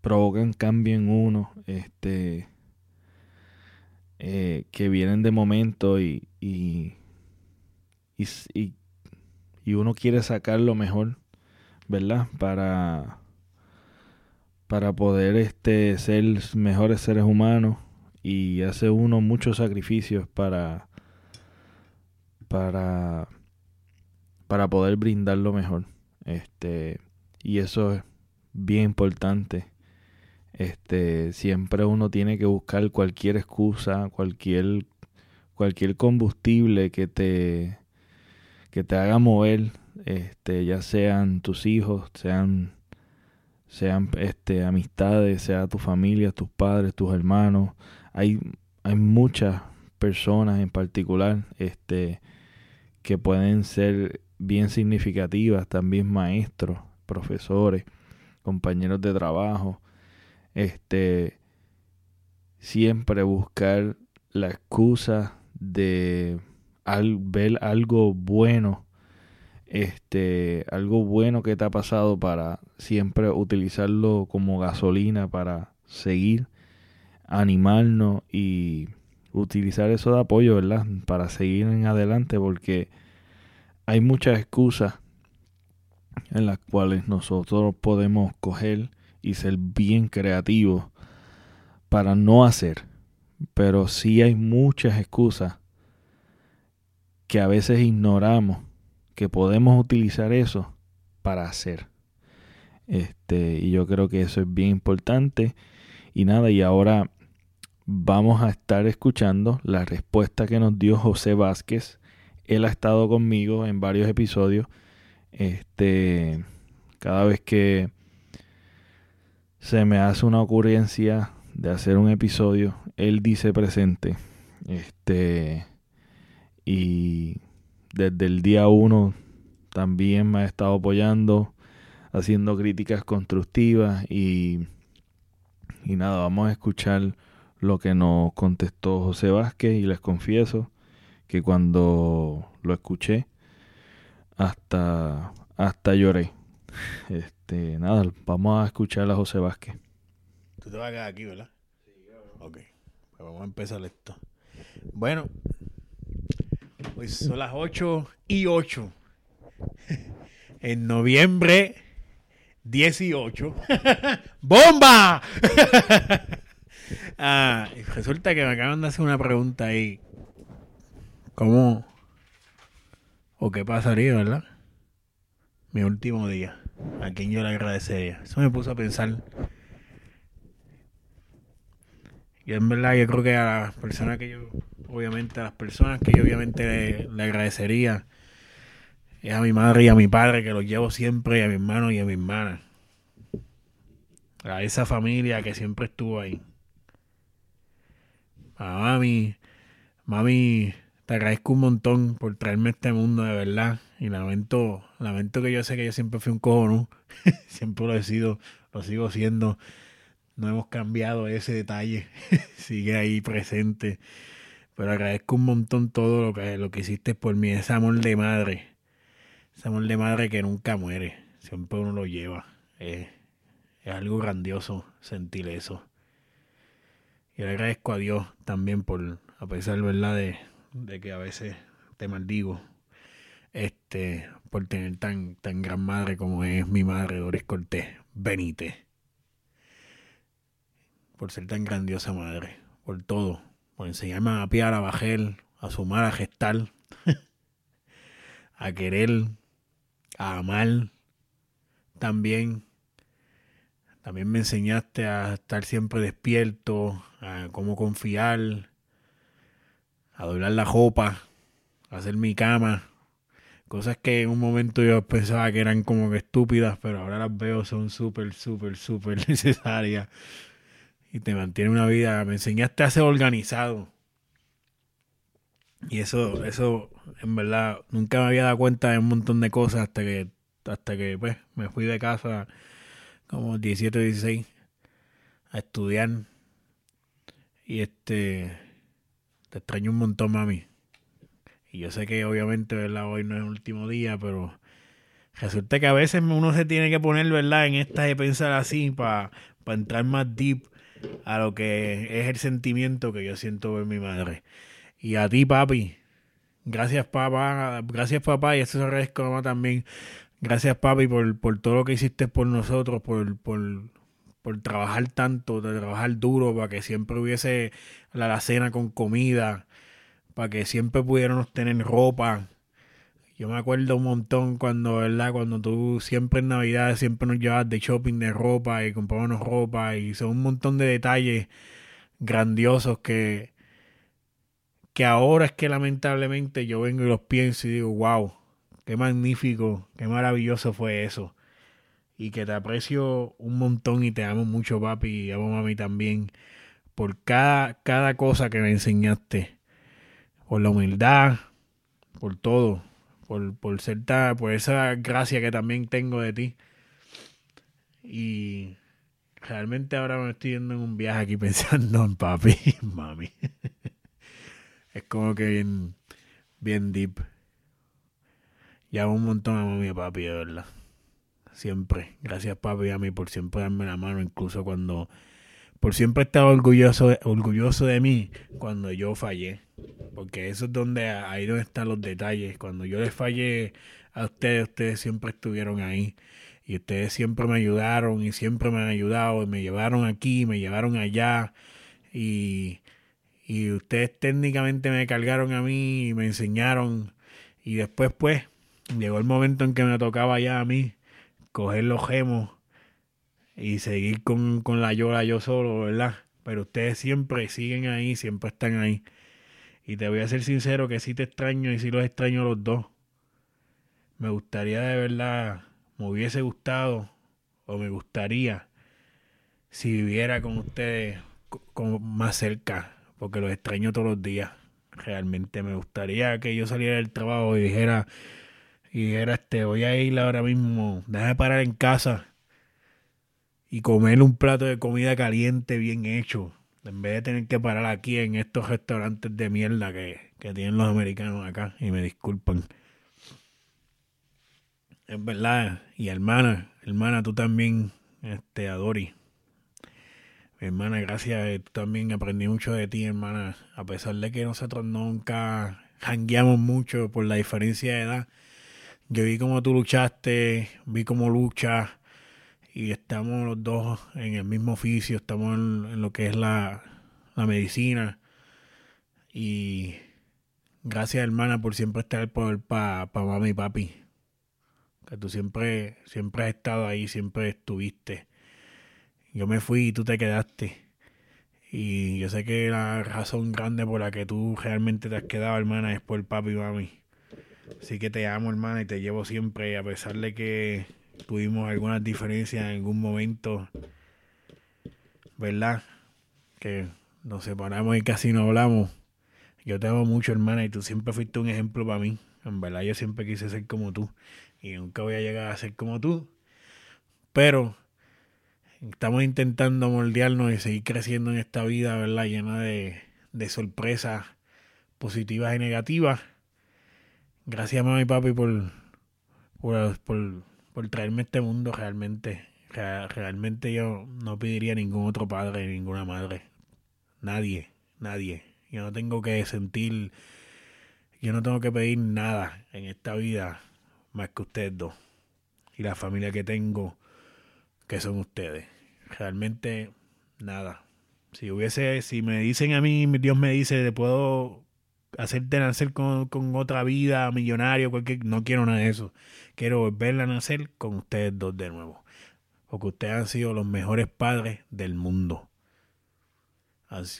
Speaker 1: provocan cambio en uno, este, eh, que vienen de momento y, y, y, y uno quiere sacar lo mejor, ¿verdad? Para, para poder este, ser mejores seres humanos y hace uno muchos sacrificios para para para poder brindar lo mejor. Este y eso es bien importante. Este siempre uno tiene que buscar cualquier excusa cualquier cualquier combustible que te que te haga mover este ya sean tus hijos sean sean este amistades sea tu familia tus padres tus hermanos hay, hay muchas personas en particular este, que pueden ser bien significativas, también maestros, profesores, compañeros de trabajo. Este, siempre buscar la excusa de al, ver algo bueno, este, algo bueno que te ha pasado para siempre utilizarlo como gasolina para seguir animarnos y utilizar eso de apoyo, ¿verdad? Para seguir en adelante porque hay muchas excusas en las cuales nosotros podemos coger y ser bien creativos para no hacer. Pero sí hay muchas excusas que a veces ignoramos que podemos utilizar eso para hacer. Este, y yo creo que eso es bien importante. Y nada, y ahora vamos a estar escuchando la respuesta que nos dio José Vázquez. Él ha estado conmigo en varios episodios. Este, cada vez que se me hace una ocurrencia de hacer un episodio, él dice presente. Este, y desde el día uno también me ha estado apoyando, haciendo críticas constructivas y, y nada, vamos a escuchar lo que nos contestó José Vázquez y les confieso que cuando lo escuché hasta, hasta lloré. Este, nada, vamos a escuchar a José Vázquez.
Speaker 7: Tú te vas a quedar aquí, ¿verdad? Sí, Ok, pues vamos a empezar esto. Bueno, pues son las 8 y 8. En noviembre 18. ¡Bomba! Ah, resulta que me acaban de hacer una pregunta ahí. ¿Cómo o qué pasaría, verdad? Mi último día. ¿A quién yo le agradecería? Eso me puso a pensar. Y en verdad yo creo que a las personas que yo, obviamente a las personas que yo obviamente le, le agradecería es a mi madre y a mi padre que los llevo siempre, y a mi hermano y a mi hermana. A esa familia que siempre estuvo ahí. Mami, mami, te agradezco un montón por traerme a este mundo de verdad. Y lamento, lamento que yo sé que yo siempre fui un cojono. siempre lo he sido, lo sigo siendo. No hemos cambiado ese detalle. Sigue ahí presente. Pero agradezco un montón todo lo que, lo que hiciste por mí. Ese amor de madre. Ese amor de madre que nunca muere. Siempre uno lo lleva. Es, es algo grandioso sentir eso. Y le agradezco a Dios también por, a pesar ¿verdad? De, de que a veces te maldigo, este, por tener tan, tan gran madre como es mi madre Doris Cortés Benítez. Por ser tan grandiosa madre, por todo, por enseñarme a piar, a bajar, a sumar, a gestar, a querer, a amar también. También me enseñaste a estar siempre despierto, a cómo confiar, a doblar la ropa, a hacer mi cama. Cosas que en un momento yo pensaba que eran como que estúpidas, pero ahora las veo son súper, súper, súper necesarias. Y te mantiene una vida. Me enseñaste a ser organizado. Y eso, eso, en verdad, nunca me había dado cuenta de un montón de cosas hasta que, hasta que pues, me fui de casa como 17, 16 a estudiar. Y este, te extraño un montón, mami. Y yo sé que obviamente, ¿verdad? Hoy no es el último día, pero resulta que a veces uno se tiene que poner, ¿verdad? En esta de pensar así para entrar más deep a lo que es el sentimiento que yo siento por mi madre. Y a ti, papi. Gracias, papá. Gracias, papá. Y eso se agradezco, mamá, también. Gracias, papi, por, todo lo que hiciste por nosotros, por, por, trabajar tanto, de trabajar duro, para que siempre hubiese la alacena con comida, para que siempre pudiéramos tener ropa. Yo me acuerdo un montón cuando, ¿verdad? Cuando tú siempre en Navidad siempre nos llevabas de shopping de ropa y comprábamos ropa y son un montón de detalles grandiosos que, que ahora es que lamentablemente yo vengo y los pienso y digo, wow, qué magnífico, qué maravilloso fue eso. Y que te aprecio un montón y te amo mucho, papi, y amo mami también, por cada, cada cosa que me enseñaste, por la humildad, por todo, por, por ser ta- por esa gracia que también tengo de ti. Y realmente ahora me estoy yendo en un viaje aquí pensando en papi y mami. es como que bien, bien deep. Y un montón a mami a papi, de verdad. Siempre. Gracias papi y a mí por siempre darme la mano, incluso cuando... Por siempre estar orgulloso, orgulloso de mí cuando yo fallé. Porque eso es donde, ahí donde están los detalles. Cuando yo les fallé a ustedes, ustedes siempre estuvieron ahí. Y ustedes siempre me ayudaron y siempre me han ayudado. Y me llevaron aquí, me llevaron allá. Y, y ustedes técnicamente me cargaron a mí y me enseñaron. Y después, pues, llegó el momento en que me tocaba ya a mí coger los gemos y seguir con, con la yola yo solo, ¿verdad? pero ustedes siempre siguen ahí, siempre están ahí. Y te voy a ser sincero que sí te extraño y sí los extraño los dos. Me gustaría de verdad, me hubiese gustado o me gustaría si viviera con ustedes con, más cerca, porque los extraño todos los días. Realmente me gustaría que yo saliera del trabajo y dijera, y dijera, este, voy a ir ahora mismo, déjame parar en casa y comer un plato de comida caliente bien hecho, en vez de tener que parar aquí en estos restaurantes de mierda que, que tienen los americanos acá, y me disculpan. Es verdad, y hermana, hermana, tú también, este, Adori. Hermana, gracias, eh, tú también aprendí mucho de ti, hermana, a pesar de que nosotros nunca jangueamos mucho por la diferencia de edad. Yo vi cómo tú luchaste, vi cómo luchas, y estamos los dos en el mismo oficio, estamos en, lo que es la, medicina. Y gracias hermana por siempre estar por para pa mamá y papi. Que tú siempre, siempre has estado ahí, siempre estuviste. Yo me fui y tú te quedaste. Y yo sé que la razón grande por la que tú realmente te has quedado, hermana, es por papi y mami. Así que te amo, hermana, y te llevo siempre, a pesar de que tuvimos algunas diferencias en algún momento, ¿verdad? Que nos separamos y casi no hablamos. Yo te amo mucho, hermana, y tú siempre fuiste un ejemplo para mí. En verdad, yo siempre quise ser como tú. Y nunca voy a llegar a ser como tú. Pero estamos intentando moldearnos y seguir creciendo en esta vida, ¿verdad? Llena de, de sorpresas positivas y negativas. Gracias, mamá y papi, por, por, por traerme este mundo realmente. Realmente yo no pediría ningún otro padre, ninguna madre. Nadie, nadie. Yo no tengo que sentir, yo no tengo que pedir nada en esta vida más que ustedes dos. Y la familia que tengo, que son ustedes. Realmente nada. Si hubiese, si me dicen a mí, Dios me dice, puedo hacerte nacer con, con, otra vida, millonario, cualquier, no quiero nada de eso. Quiero volverla a nacer con ustedes dos de nuevo. Porque ustedes han sido los mejores padres del mundo.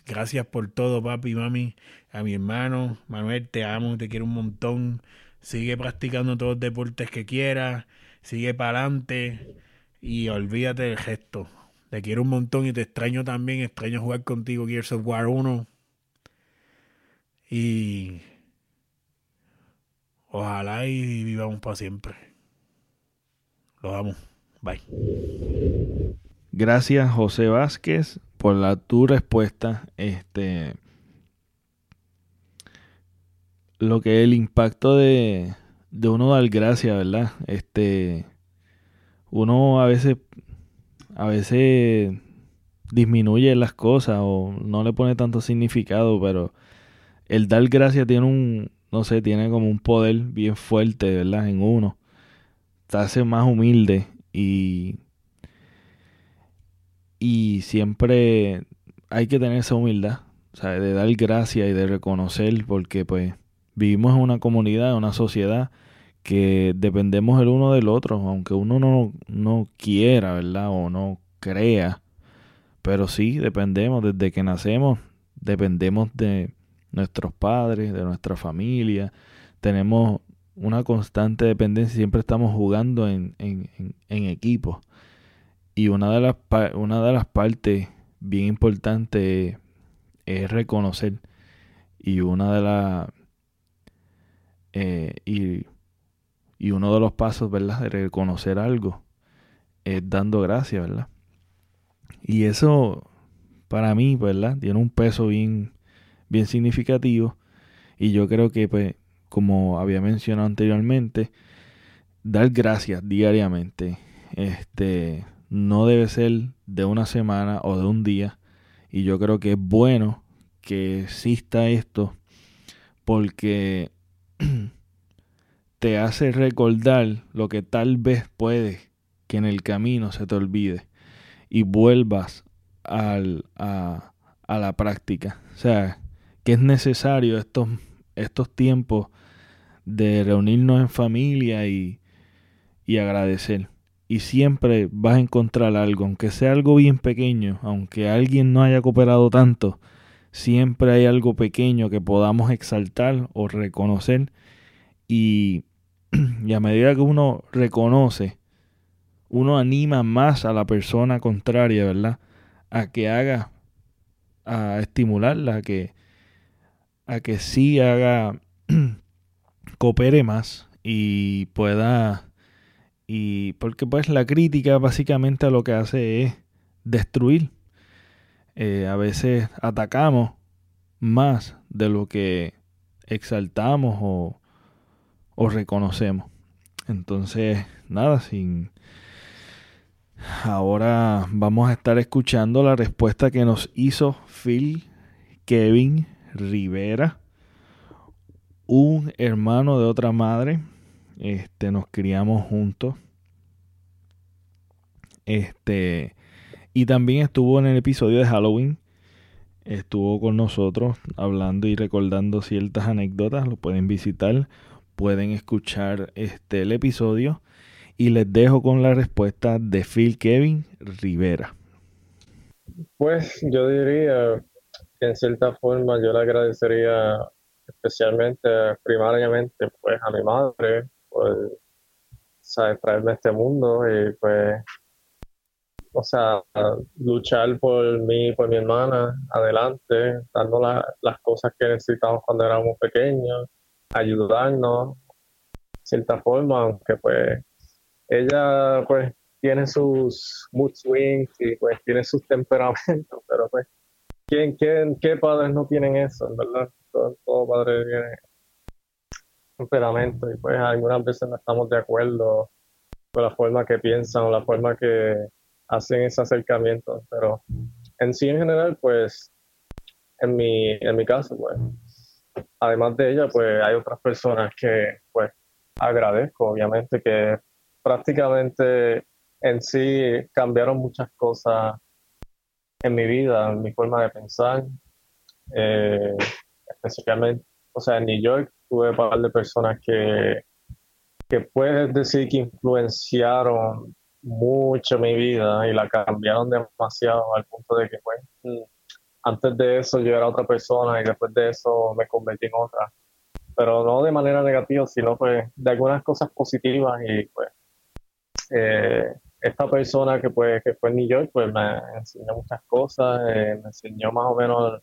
Speaker 7: gracias por todo, papi mami. A mi hermano, Manuel, te amo, te quiero un montón. Sigue practicando todos los deportes que quieras. Sigue para adelante. Y olvídate del gesto. Te quiero un montón y te extraño también. Extraño jugar contigo Gears of War 1 y ojalá y vivamos para siempre. Los amo. Bye.
Speaker 1: Gracias José Vázquez por la tu respuesta. Este lo que el impacto de, de uno dar gracias, ¿verdad? Este uno a veces a veces disminuye las cosas o no le pone tanto significado, pero el dar gracias tiene un, no sé, tiene como un poder bien fuerte, ¿verdad? En uno. Te hace más humilde y, y siempre hay que tener esa humildad, sea, de dar gracias y de reconocer, porque pues vivimos en una comunidad, en una sociedad que dependemos el uno del otro, aunque uno no, no quiera, ¿verdad? O no crea, pero sí dependemos desde que nacemos, dependemos de nuestros padres, de nuestra familia. Tenemos una constante dependencia, siempre estamos jugando en, en, en, equipo. Y una de, las, una de las partes bien importantes es reconocer. Y una de las... Eh, y, y uno de los pasos, ¿verdad? De reconocer algo es dando gracias, ¿verdad? Y eso, para mí, ¿verdad? Tiene un peso bien, bien significativo y yo creo que pues como había mencionado anteriormente dar gracias diariamente este no debe ser de una semana o de un día y yo creo que es bueno que exista esto porque te hace recordar lo que tal vez puede que en el camino se te olvide y vuelvas al, a, a la práctica. O sea, que es necesario estos, estos tiempos de reunirnos en familia y, y agradecer. y siempre vas a encontrar algo, aunque sea algo bien pequeño, aunque alguien no haya cooperado tanto, siempre hay algo pequeño que podamos exaltar o reconocer y, y a medida que uno reconoce, uno anima más a la persona contraria, ¿verdad? A que haga, a estimularla, a que, a que sí haga, coopere más y pueda y porque pues la crítica básicamente lo que hace es destruir. Eh, a veces atacamos más de lo que exaltamos o, o reconocemos. Entonces, nada, sin... Ahora vamos a estar escuchando la respuesta que nos hizo Phil Kevin Rivera, un hermano de otra madre este, nos criamos juntos. Este, y también estuvo en el episodio de Halloween. Estuvo con nosotros hablando y recordando ciertas anécdotas. Lo pueden visitar, pueden escuchar este el episodio. Y les dejo con la respuesta de Phil Kevin Rivera.
Speaker 8: Pues yo diría en cierta forma yo le agradecería especialmente, primariamente, pues a mi madre por traerme a este mundo y pues, o sea, luchar por mí y por mi hermana adelante, dando las cosas que necesitamos cuando éramos pequeños, ayudarnos, de cierta forma, aunque pues ella pues tiene sus mood swings y pues tiene sus temperamentos, pero pues, ¿quién, quién, ¿qué padres no tienen eso, verdad? Todo, todo padre tiene temperamento y pues algunas veces no estamos de acuerdo con la forma que piensan o la forma que hacen ese acercamiento, pero en sí en general pues en mi, en mi caso pues además de ella pues hay otras personas que pues agradezco obviamente que prácticamente en sí cambiaron muchas cosas en mi vida, en mi forma de pensar, eh, especialmente, o sea, en New York tuve un par de personas que, que puedes decir que influenciaron mucho mi vida y la cambiaron demasiado al punto de que, pues, antes de eso yo era otra persona y después de eso me convertí en otra. Pero no de manera negativa, sino pues de algunas cosas positivas y pues eh, esta persona que pues que fue en New York pues me enseñó muchas cosas, eh, me enseñó más o menos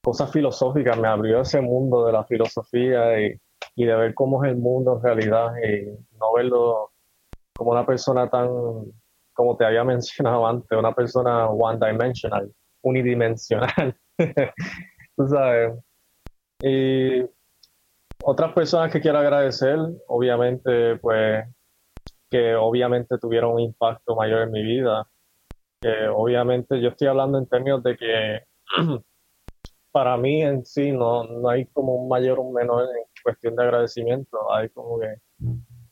Speaker 8: cosas filosóficas, me abrió ese mundo de la filosofía y, de ver cómo es el mundo en realidad y no verlo como una persona tan, como te había mencionado antes, una persona one dimensional, unidimensional. Tú sabes. Y otras personas que quiero agradecer, obviamente, pues, que obviamente tuvieron un impacto mayor en mi vida. Que obviamente yo estoy hablando en términos de que para mí en sí no, no hay como un mayor o un menor en cuestión de agradecimiento, hay como que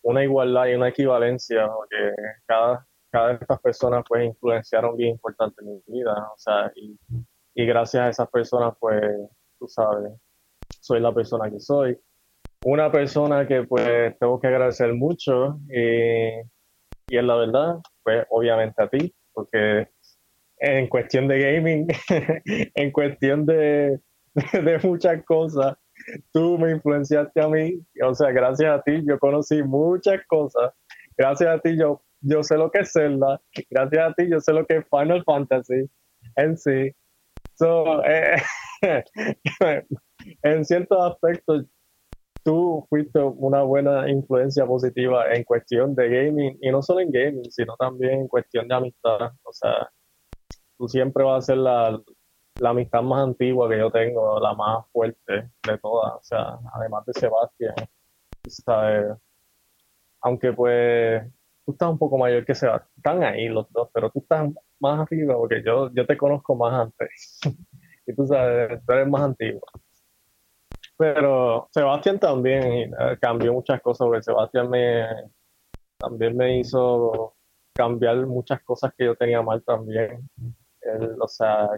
Speaker 8: una igualdad y una equivalencia, porque cada, cada de estas personas pues influenciaron bien importante en mi vida, o sea, y, y gracias a esas personas pues, tú sabes, soy la persona que soy. Una persona que pues tengo que agradecer mucho y, y es la verdad, pues obviamente a ti, porque en cuestión de gaming, en cuestión de, de, muchas cosas. Tú me influenciaste a mí, o sea, gracias a ti yo conocí muchas cosas. Gracias a ti yo, yo sé lo que es Zelda. Gracias a ti yo sé lo que es Final Fantasy en sí. So, eh, en ciertos aspectos, tú fuiste una buena influencia positiva en cuestión de gaming, y no solo en gaming, sino también en cuestión de amistad. O sea, tú siempre vas a ser la, amistad más antigua que yo tengo, la más fuerte de todas, o sea, además de Sebastián, ¿sabes? Aunque pues tú estás un poco mayor que Sebastián, están ahí los dos, pero tú estás más arriba porque yo, yo te conozco más antes y tú sabes, tú eres más antiguo. Pero Sebastián también eh, cambió muchas cosas, porque Sebastián me también me hizo cambiar muchas cosas que yo tenía mal también o sea,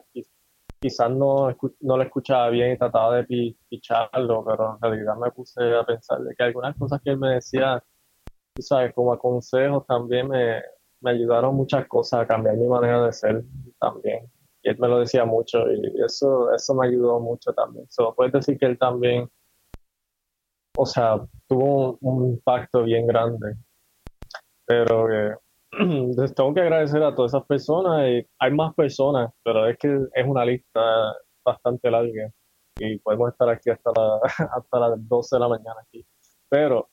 Speaker 8: quizás no, no lo escuchaba bien y trataba de picharlo, pero en realidad me puse a pensar de que algunas cosas que él me decía sabes, como consejos también me, me ayudaron muchas cosas a cambiar mi manera de ser también. Él me lo decía mucho y eso, eso me ayudó mucho también. So, puedes decir que él también, o sea, tuvo un, impacto bien grande. Pero les tengo que agradecer a todas esas personas y hay más personas, pero es que es una lista bastante larga y podemos estar aquí hasta, hasta las 12 de la mañana aquí. Pero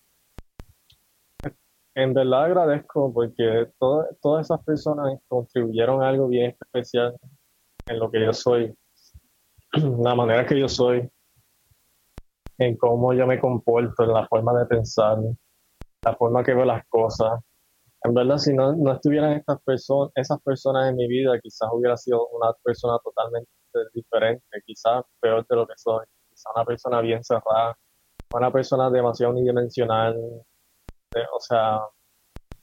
Speaker 8: en verdad agradezco porque todas esas personas contribuyeron algo bien especial en lo que yo soy, la manera que yo soy, en cómo yo me comporto, en la forma de pensar, la forma que veo las cosas. En verdad, si no, no estuvieran estas personas, esas personas en mi vida, quizás hubiera sido una persona totalmente diferente, quizás peor de lo que soy. Quizás una persona bien cerrada, una persona demasiado unidimensional, o sea,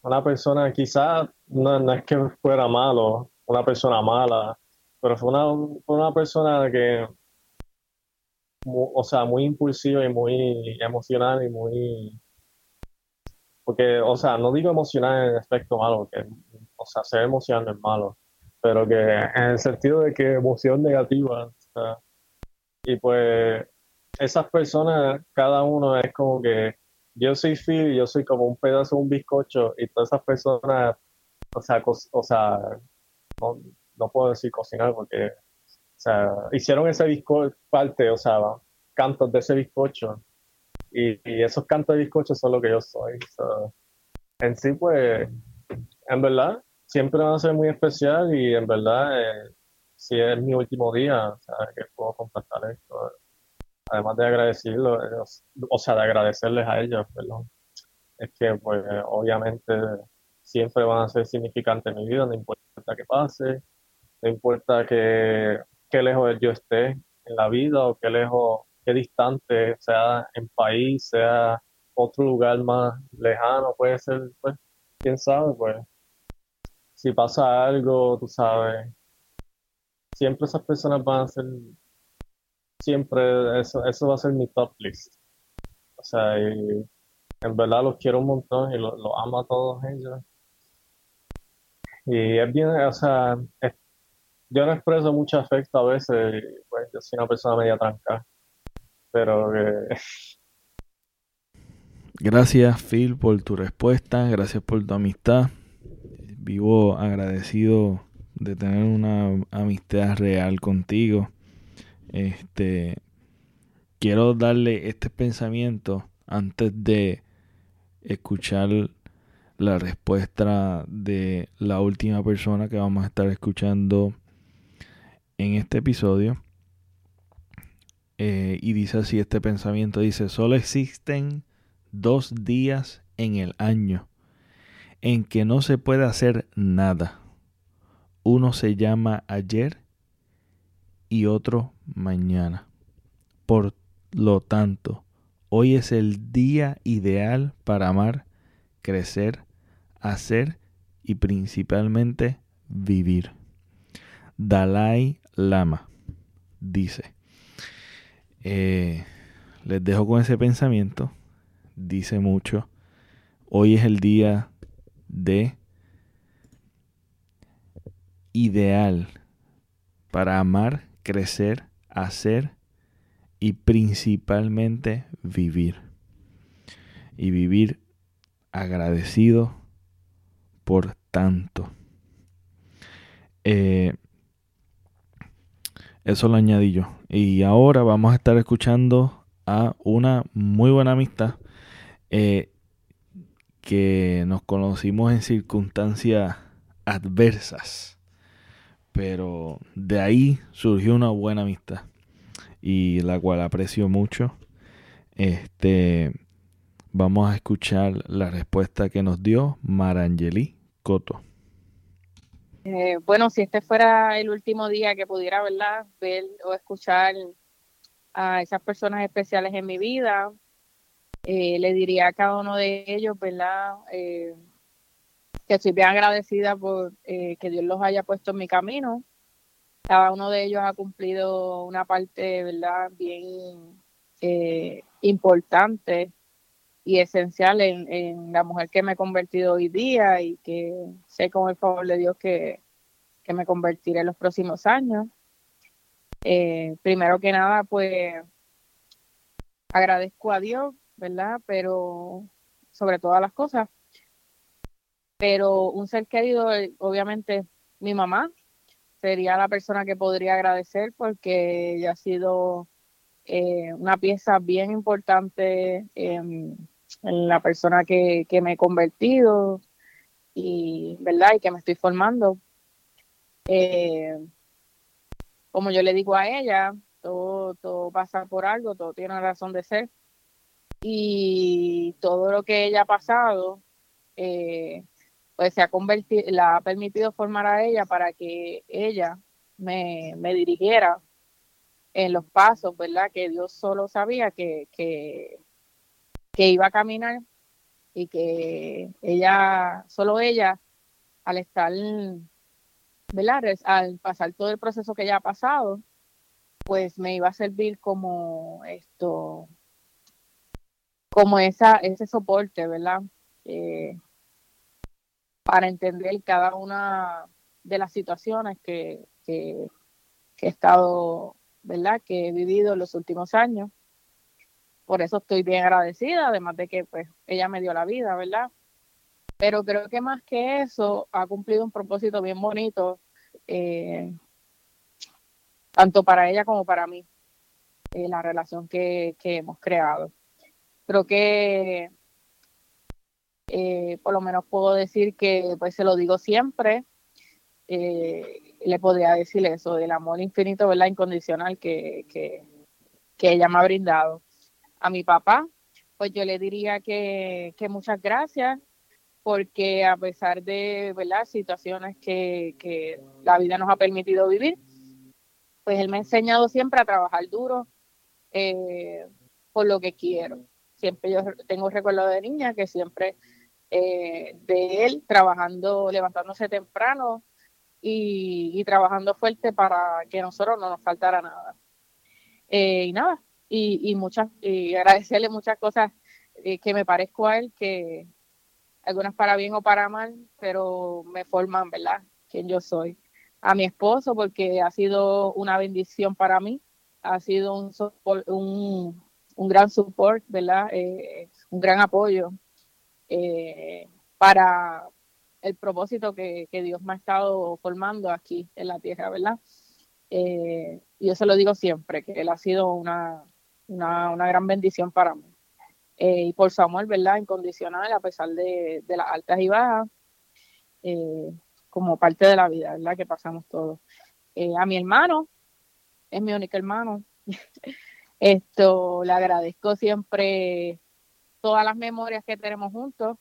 Speaker 8: una persona quizás no, es que fuera malo, una persona mala, pero fue una, una persona que, o sea, muy impulsiva y muy emocional y muy, porque, o sea, no digo emocional en el aspecto malo, que, o sea, ser emocional es malo, pero que en el sentido de que emoción negativa, o sea, y pues esas personas, cada uno es como que yo soy Phil yo soy como un pedazo de un bizcocho y todas esas personas, o sea, o sea puedo decir cocinar porque, hicieron ese bizcocho parte, o sea, cantos de ese bizcocho. Y, esos cantos de bizcocho son lo que yo soy. en sí, pues, en verdad, siempre van a ser muy especial y en verdad, eh, si es mi último día, que puedo compartir esto. Además de agradecerlo, o sea, de agradecerles a ellos, perdón, es que pues obviamente siempre van a ser significantes en mi vida, no importa qué pase, no importa que, qué lejos yo esté en la vida o qué lejos, qué distante, sea en país, sea otro lugar más lejano, puede ser, pues, quién sabe, pues, si pasa algo, tú sabes, siempre esas personas van a ser siempre eso, eso va a ser mi top list. O sea, en verdad los quiero un montón y los lo amo a todos ellos. Y es bien, o sea, yo no expreso mucho afecto a veces, pues yo soy una persona media tranca, pero
Speaker 1: Gracias Phil por tu respuesta, gracias por tu amistad. Vivo agradecido de tener una amistad real contigo. Este, quiero darle este pensamiento antes de escuchar la respuesta de la última persona que vamos a estar escuchando en este episodio. Eh, y dice así este pensamiento, dice, solo existen dos días en el año en que no se puede hacer nada. Uno se llama ayer y otro mañana. Por lo tanto, hoy es el día ideal para amar, crecer, hacer y principalmente vivir. Dalai Lama dice, eh, les dejo con ese pensamiento, dice mucho, hoy es el día de ideal para amar, crecer, hacer y principalmente vivir. Y vivir agradecido por tanto. Eh, eso lo añadí yo. Y ahora vamos a estar escuchando a una muy buena amistad eh, que nos conocimos en circunstancias adversas pero de ahí surgió una buena amistad y la cual aprecio mucho. Este, vamos a escuchar la respuesta que nos dio Marangeli Coto.
Speaker 9: Eh, bueno, si este fuera el último día que pudiera ¿verdad? ver o escuchar a esas personas especiales en mi vida, eh, le diría a cada uno de ellos, ¿verdad? Eh, que estoy bien agradecida por eh, que Dios los haya puesto en mi camino. Cada uno de ellos ha cumplido una parte, ¿verdad?, bien importante y esencial en, la mujer que me he convertido hoy día y que sé con el favor de Dios que, me convertiré en los próximos años. Eh, primero que nada, pues agradezco a Dios, ¿verdad? Pero sobre todas las cosas. Pero un ser querido, obviamente, mi mamá sería la persona que podría agradecer porque ella ha sido eh, una pieza bien importante en, la persona que, me he convertido y verdad y que me estoy formando. Eh, como yo le digo a ella todo todo pasa por algo todo tiene razón de ser. Y todo lo que ella ha pasado eh, pues se ha convertido la ha permitido formar a ella para que ella me, me dirigiera en los pasos, ¿verdad? Que Dios solo sabía que, que, iba a caminar y que ella, solo ella, al estar, ¿verdad? Al pasar todo el proceso que ella ha pasado, pues me iba a servir como esto, como esa, ese soporte, ¿verdad? Eh, para entender cada una de las situaciones que, que, que he estado ¿verdad? Que he vivido en los últimos años. Por eso estoy bien agradecida, además de que pues ella me dio la vida, ¿verdad? Pero creo que más que eso ha cumplido un propósito bien bonito, eh, tanto para ella como para mí, eh, la relación que, hemos creado. Creo que eh, por lo menos puedo decir que pues se lo digo siempre, eh, le podría decir eso, del amor infinito, ¿verdad? Incondicional que, que, ella me ha brindado. A mi papá, pues yo le diría que, muchas gracias, porque a pesar de, ¿verdad? Situaciones que, la vida nos ha permitido vivir, pues él me ha enseñado siempre a trabajar duro eh, por lo que quiero. Siempre yo tengo recuerdo de niña que siempre eh, de él trabajando, levantándose temprano, y, trabajando fuerte para que nosotros no nos faltara nada. Eh, y nada, y, muchas, y agradecerle muchas cosas eh, que me parezco a él, que algunas para bien o para mal, pero me forman, ¿verdad? Quien yo soy. A mi esposo, porque ha sido una bendición para mí, ha sido un, un, un gran support, ¿verdad? Eh, un gran apoyo para, el propósito que, Dios me ha estado formando aquí en la tierra, ¿verdad? Eh, y yo se lo digo siempre, que Él ha sido una, una, gran bendición para mí. Eh, y por amor, ¿verdad? Incondicional, a pesar de, las altas y bajas, eh, como parte de la vida, ¿verdad? Que pasamos todos. a mi hermano, es mi único hermano. Esto le agradezco siempre todas las memorias que tenemos juntos,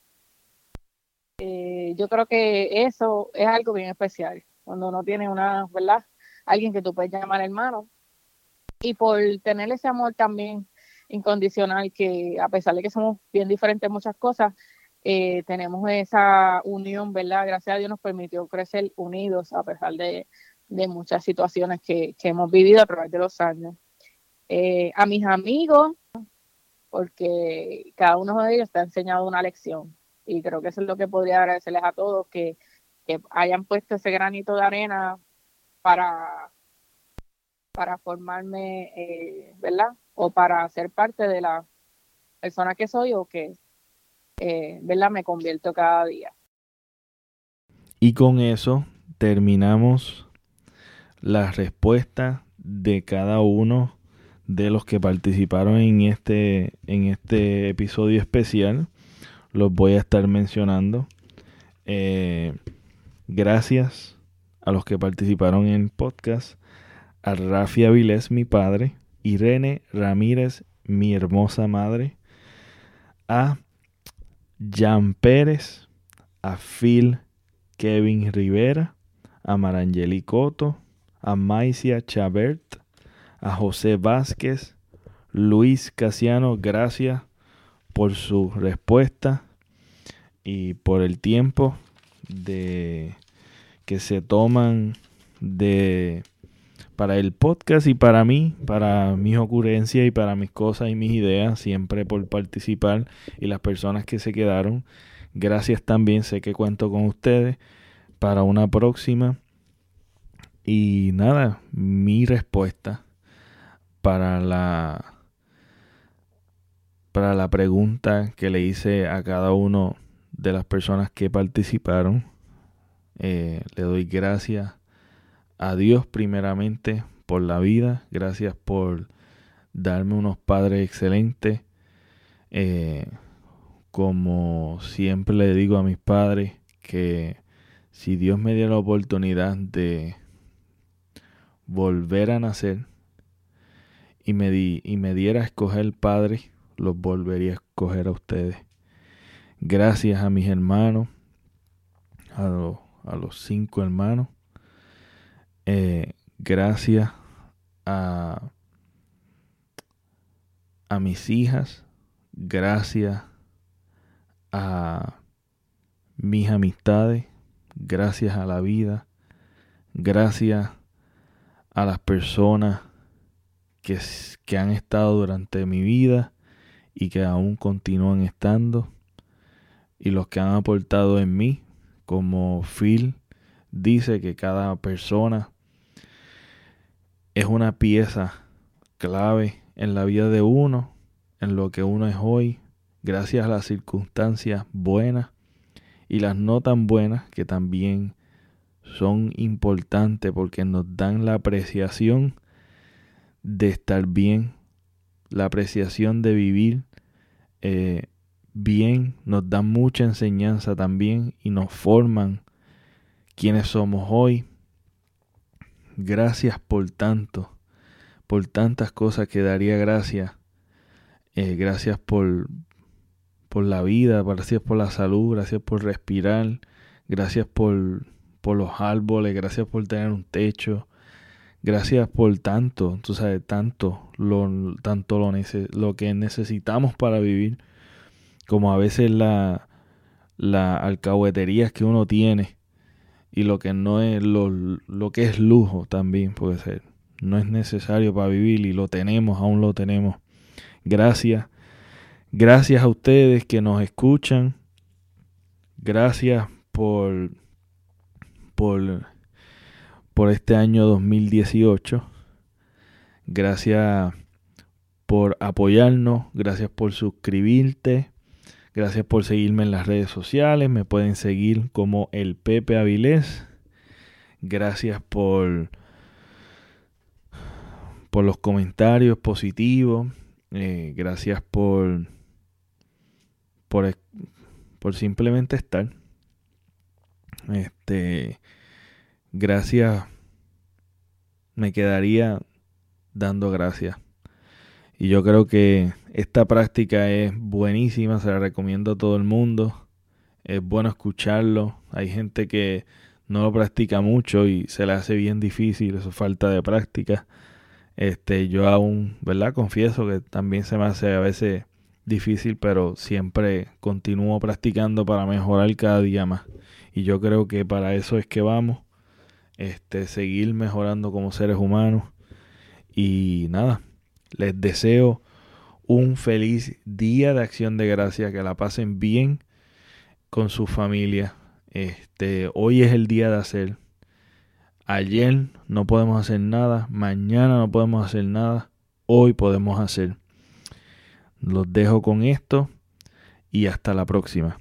Speaker 9: eh, yo creo que eso es algo bien especial, cuando uno tiene una, ¿verdad? Alguien que tú puedes llamar hermano. Y por tener ese amor también incondicional, que a pesar de que somos bien diferentes en muchas cosas, eh, tenemos esa unión, ¿verdad? Gracias a Dios nos permitió crecer unidos a pesar de, muchas situaciones que, hemos vivido a través de los años. Eh, a mis amigos, porque cada uno de ellos te ha enseñado una lección y creo que eso es lo que podría agradecerles a todos, que, hayan puesto ese granito de arena para, para formarme, eh, ¿verdad? O para ser parte de la persona que soy o que, eh, ¿verdad? Me convierto cada día.
Speaker 1: Y con eso terminamos la respuesta de cada uno de los que participaron en este, en este episodio especial los voy a estar mencionando. Eh, gracias a los que participaron en el podcast. A Rafi Avilés, mi padre. Irene Ramírez, mi hermosa madre. A Jan Pérez. A Phil Kevin Rivera. A Marangeli Coto. A Maicia Chabert. A José Vázquez. Luis Casiano, gracias por su respuesta y por el tiempo de que se toman de para el podcast y para mí, para mis ocurrencias y para mis cosas y mis ideas, siempre por participar y las personas que se quedaron. Gracias también, sé que cuento con ustedes para una próxima. Y nada, mi respuesta para la para la pregunta que le hice a cada uno de las personas que participaron. Eh, le doy gracias a Dios primeramente por la vida, gracias por darme unos padres excelentes. Eh, como siempre le digo a mis padres que si Dios me diera la oportunidad de volver a nacer y me, di, y me diera a escoger padre, los volvería a escoger a ustedes. Gracias a mis hermanos, a, a los cinco hermanos eh, gracias a, a mis hijas, gracias a mis amistades, gracias a la vida, gracias a las personas que, que, han estado durante mi vida y que aún continúan estando, y los que han aportado en mí, como Phil dice que cada persona es una pieza clave en la vida de uno, en lo que uno es hoy, gracias a las circunstancias buenas y las no tan buenas que también son importantes porque nos dan la apreciación de estar bien, la apreciación de vivir eh, bien, nos dan mucha enseñanza también y nos forman quienes somos hoy, Gracias por tanto, por tantas cosas que daría gracias. Eh, gracias por, por la vida, gracias por la salud, gracias por respirar, gracias por, por los árboles, gracias por tener un techo, gracias por tanto, tú sabes, tanto lo, tanto lo, que necesitamos para vivir, como a veces la, la alcahueterías que uno tiene y lo que no es lo, lo que es lujo también puede ser. No es necesario para vivir y lo tenemos, aún lo tenemos. Gracias. Gracias a ustedes que nos escuchan. Gracias por por por este año 2018. Gracias por apoyarnos, gracias por suscribirte, Gracias por seguirme en las redes sociales. Me pueden seguir como el Pepe Avilés. Gracias por, por los comentarios positivos. Eh, gracias por, por, por simplemente estar. Este, gracias. Me quedaría dando gracias y yo creo que esta práctica es buenísima, se la recomiendo a todo el mundo. Es bueno escucharlo. Hay gente que no lo practica mucho y se le hace bien difícil, eso falta de práctica. Este, yo aún, ¿verdad? Confieso que también se me hace a veces difícil, pero siempre continúo practicando para mejorar cada día más. Y yo creo que para eso es que vamos, este, seguir mejorando como seres humanos. Y nada, les deseo un feliz día de acción de gracia, que la pasen bien con su familia. Este, hoy es el día de hacer. Ayer no podemos hacer nada, mañana no podemos hacer nada, hoy podemos hacer. Los dejo con esto y hasta la próxima.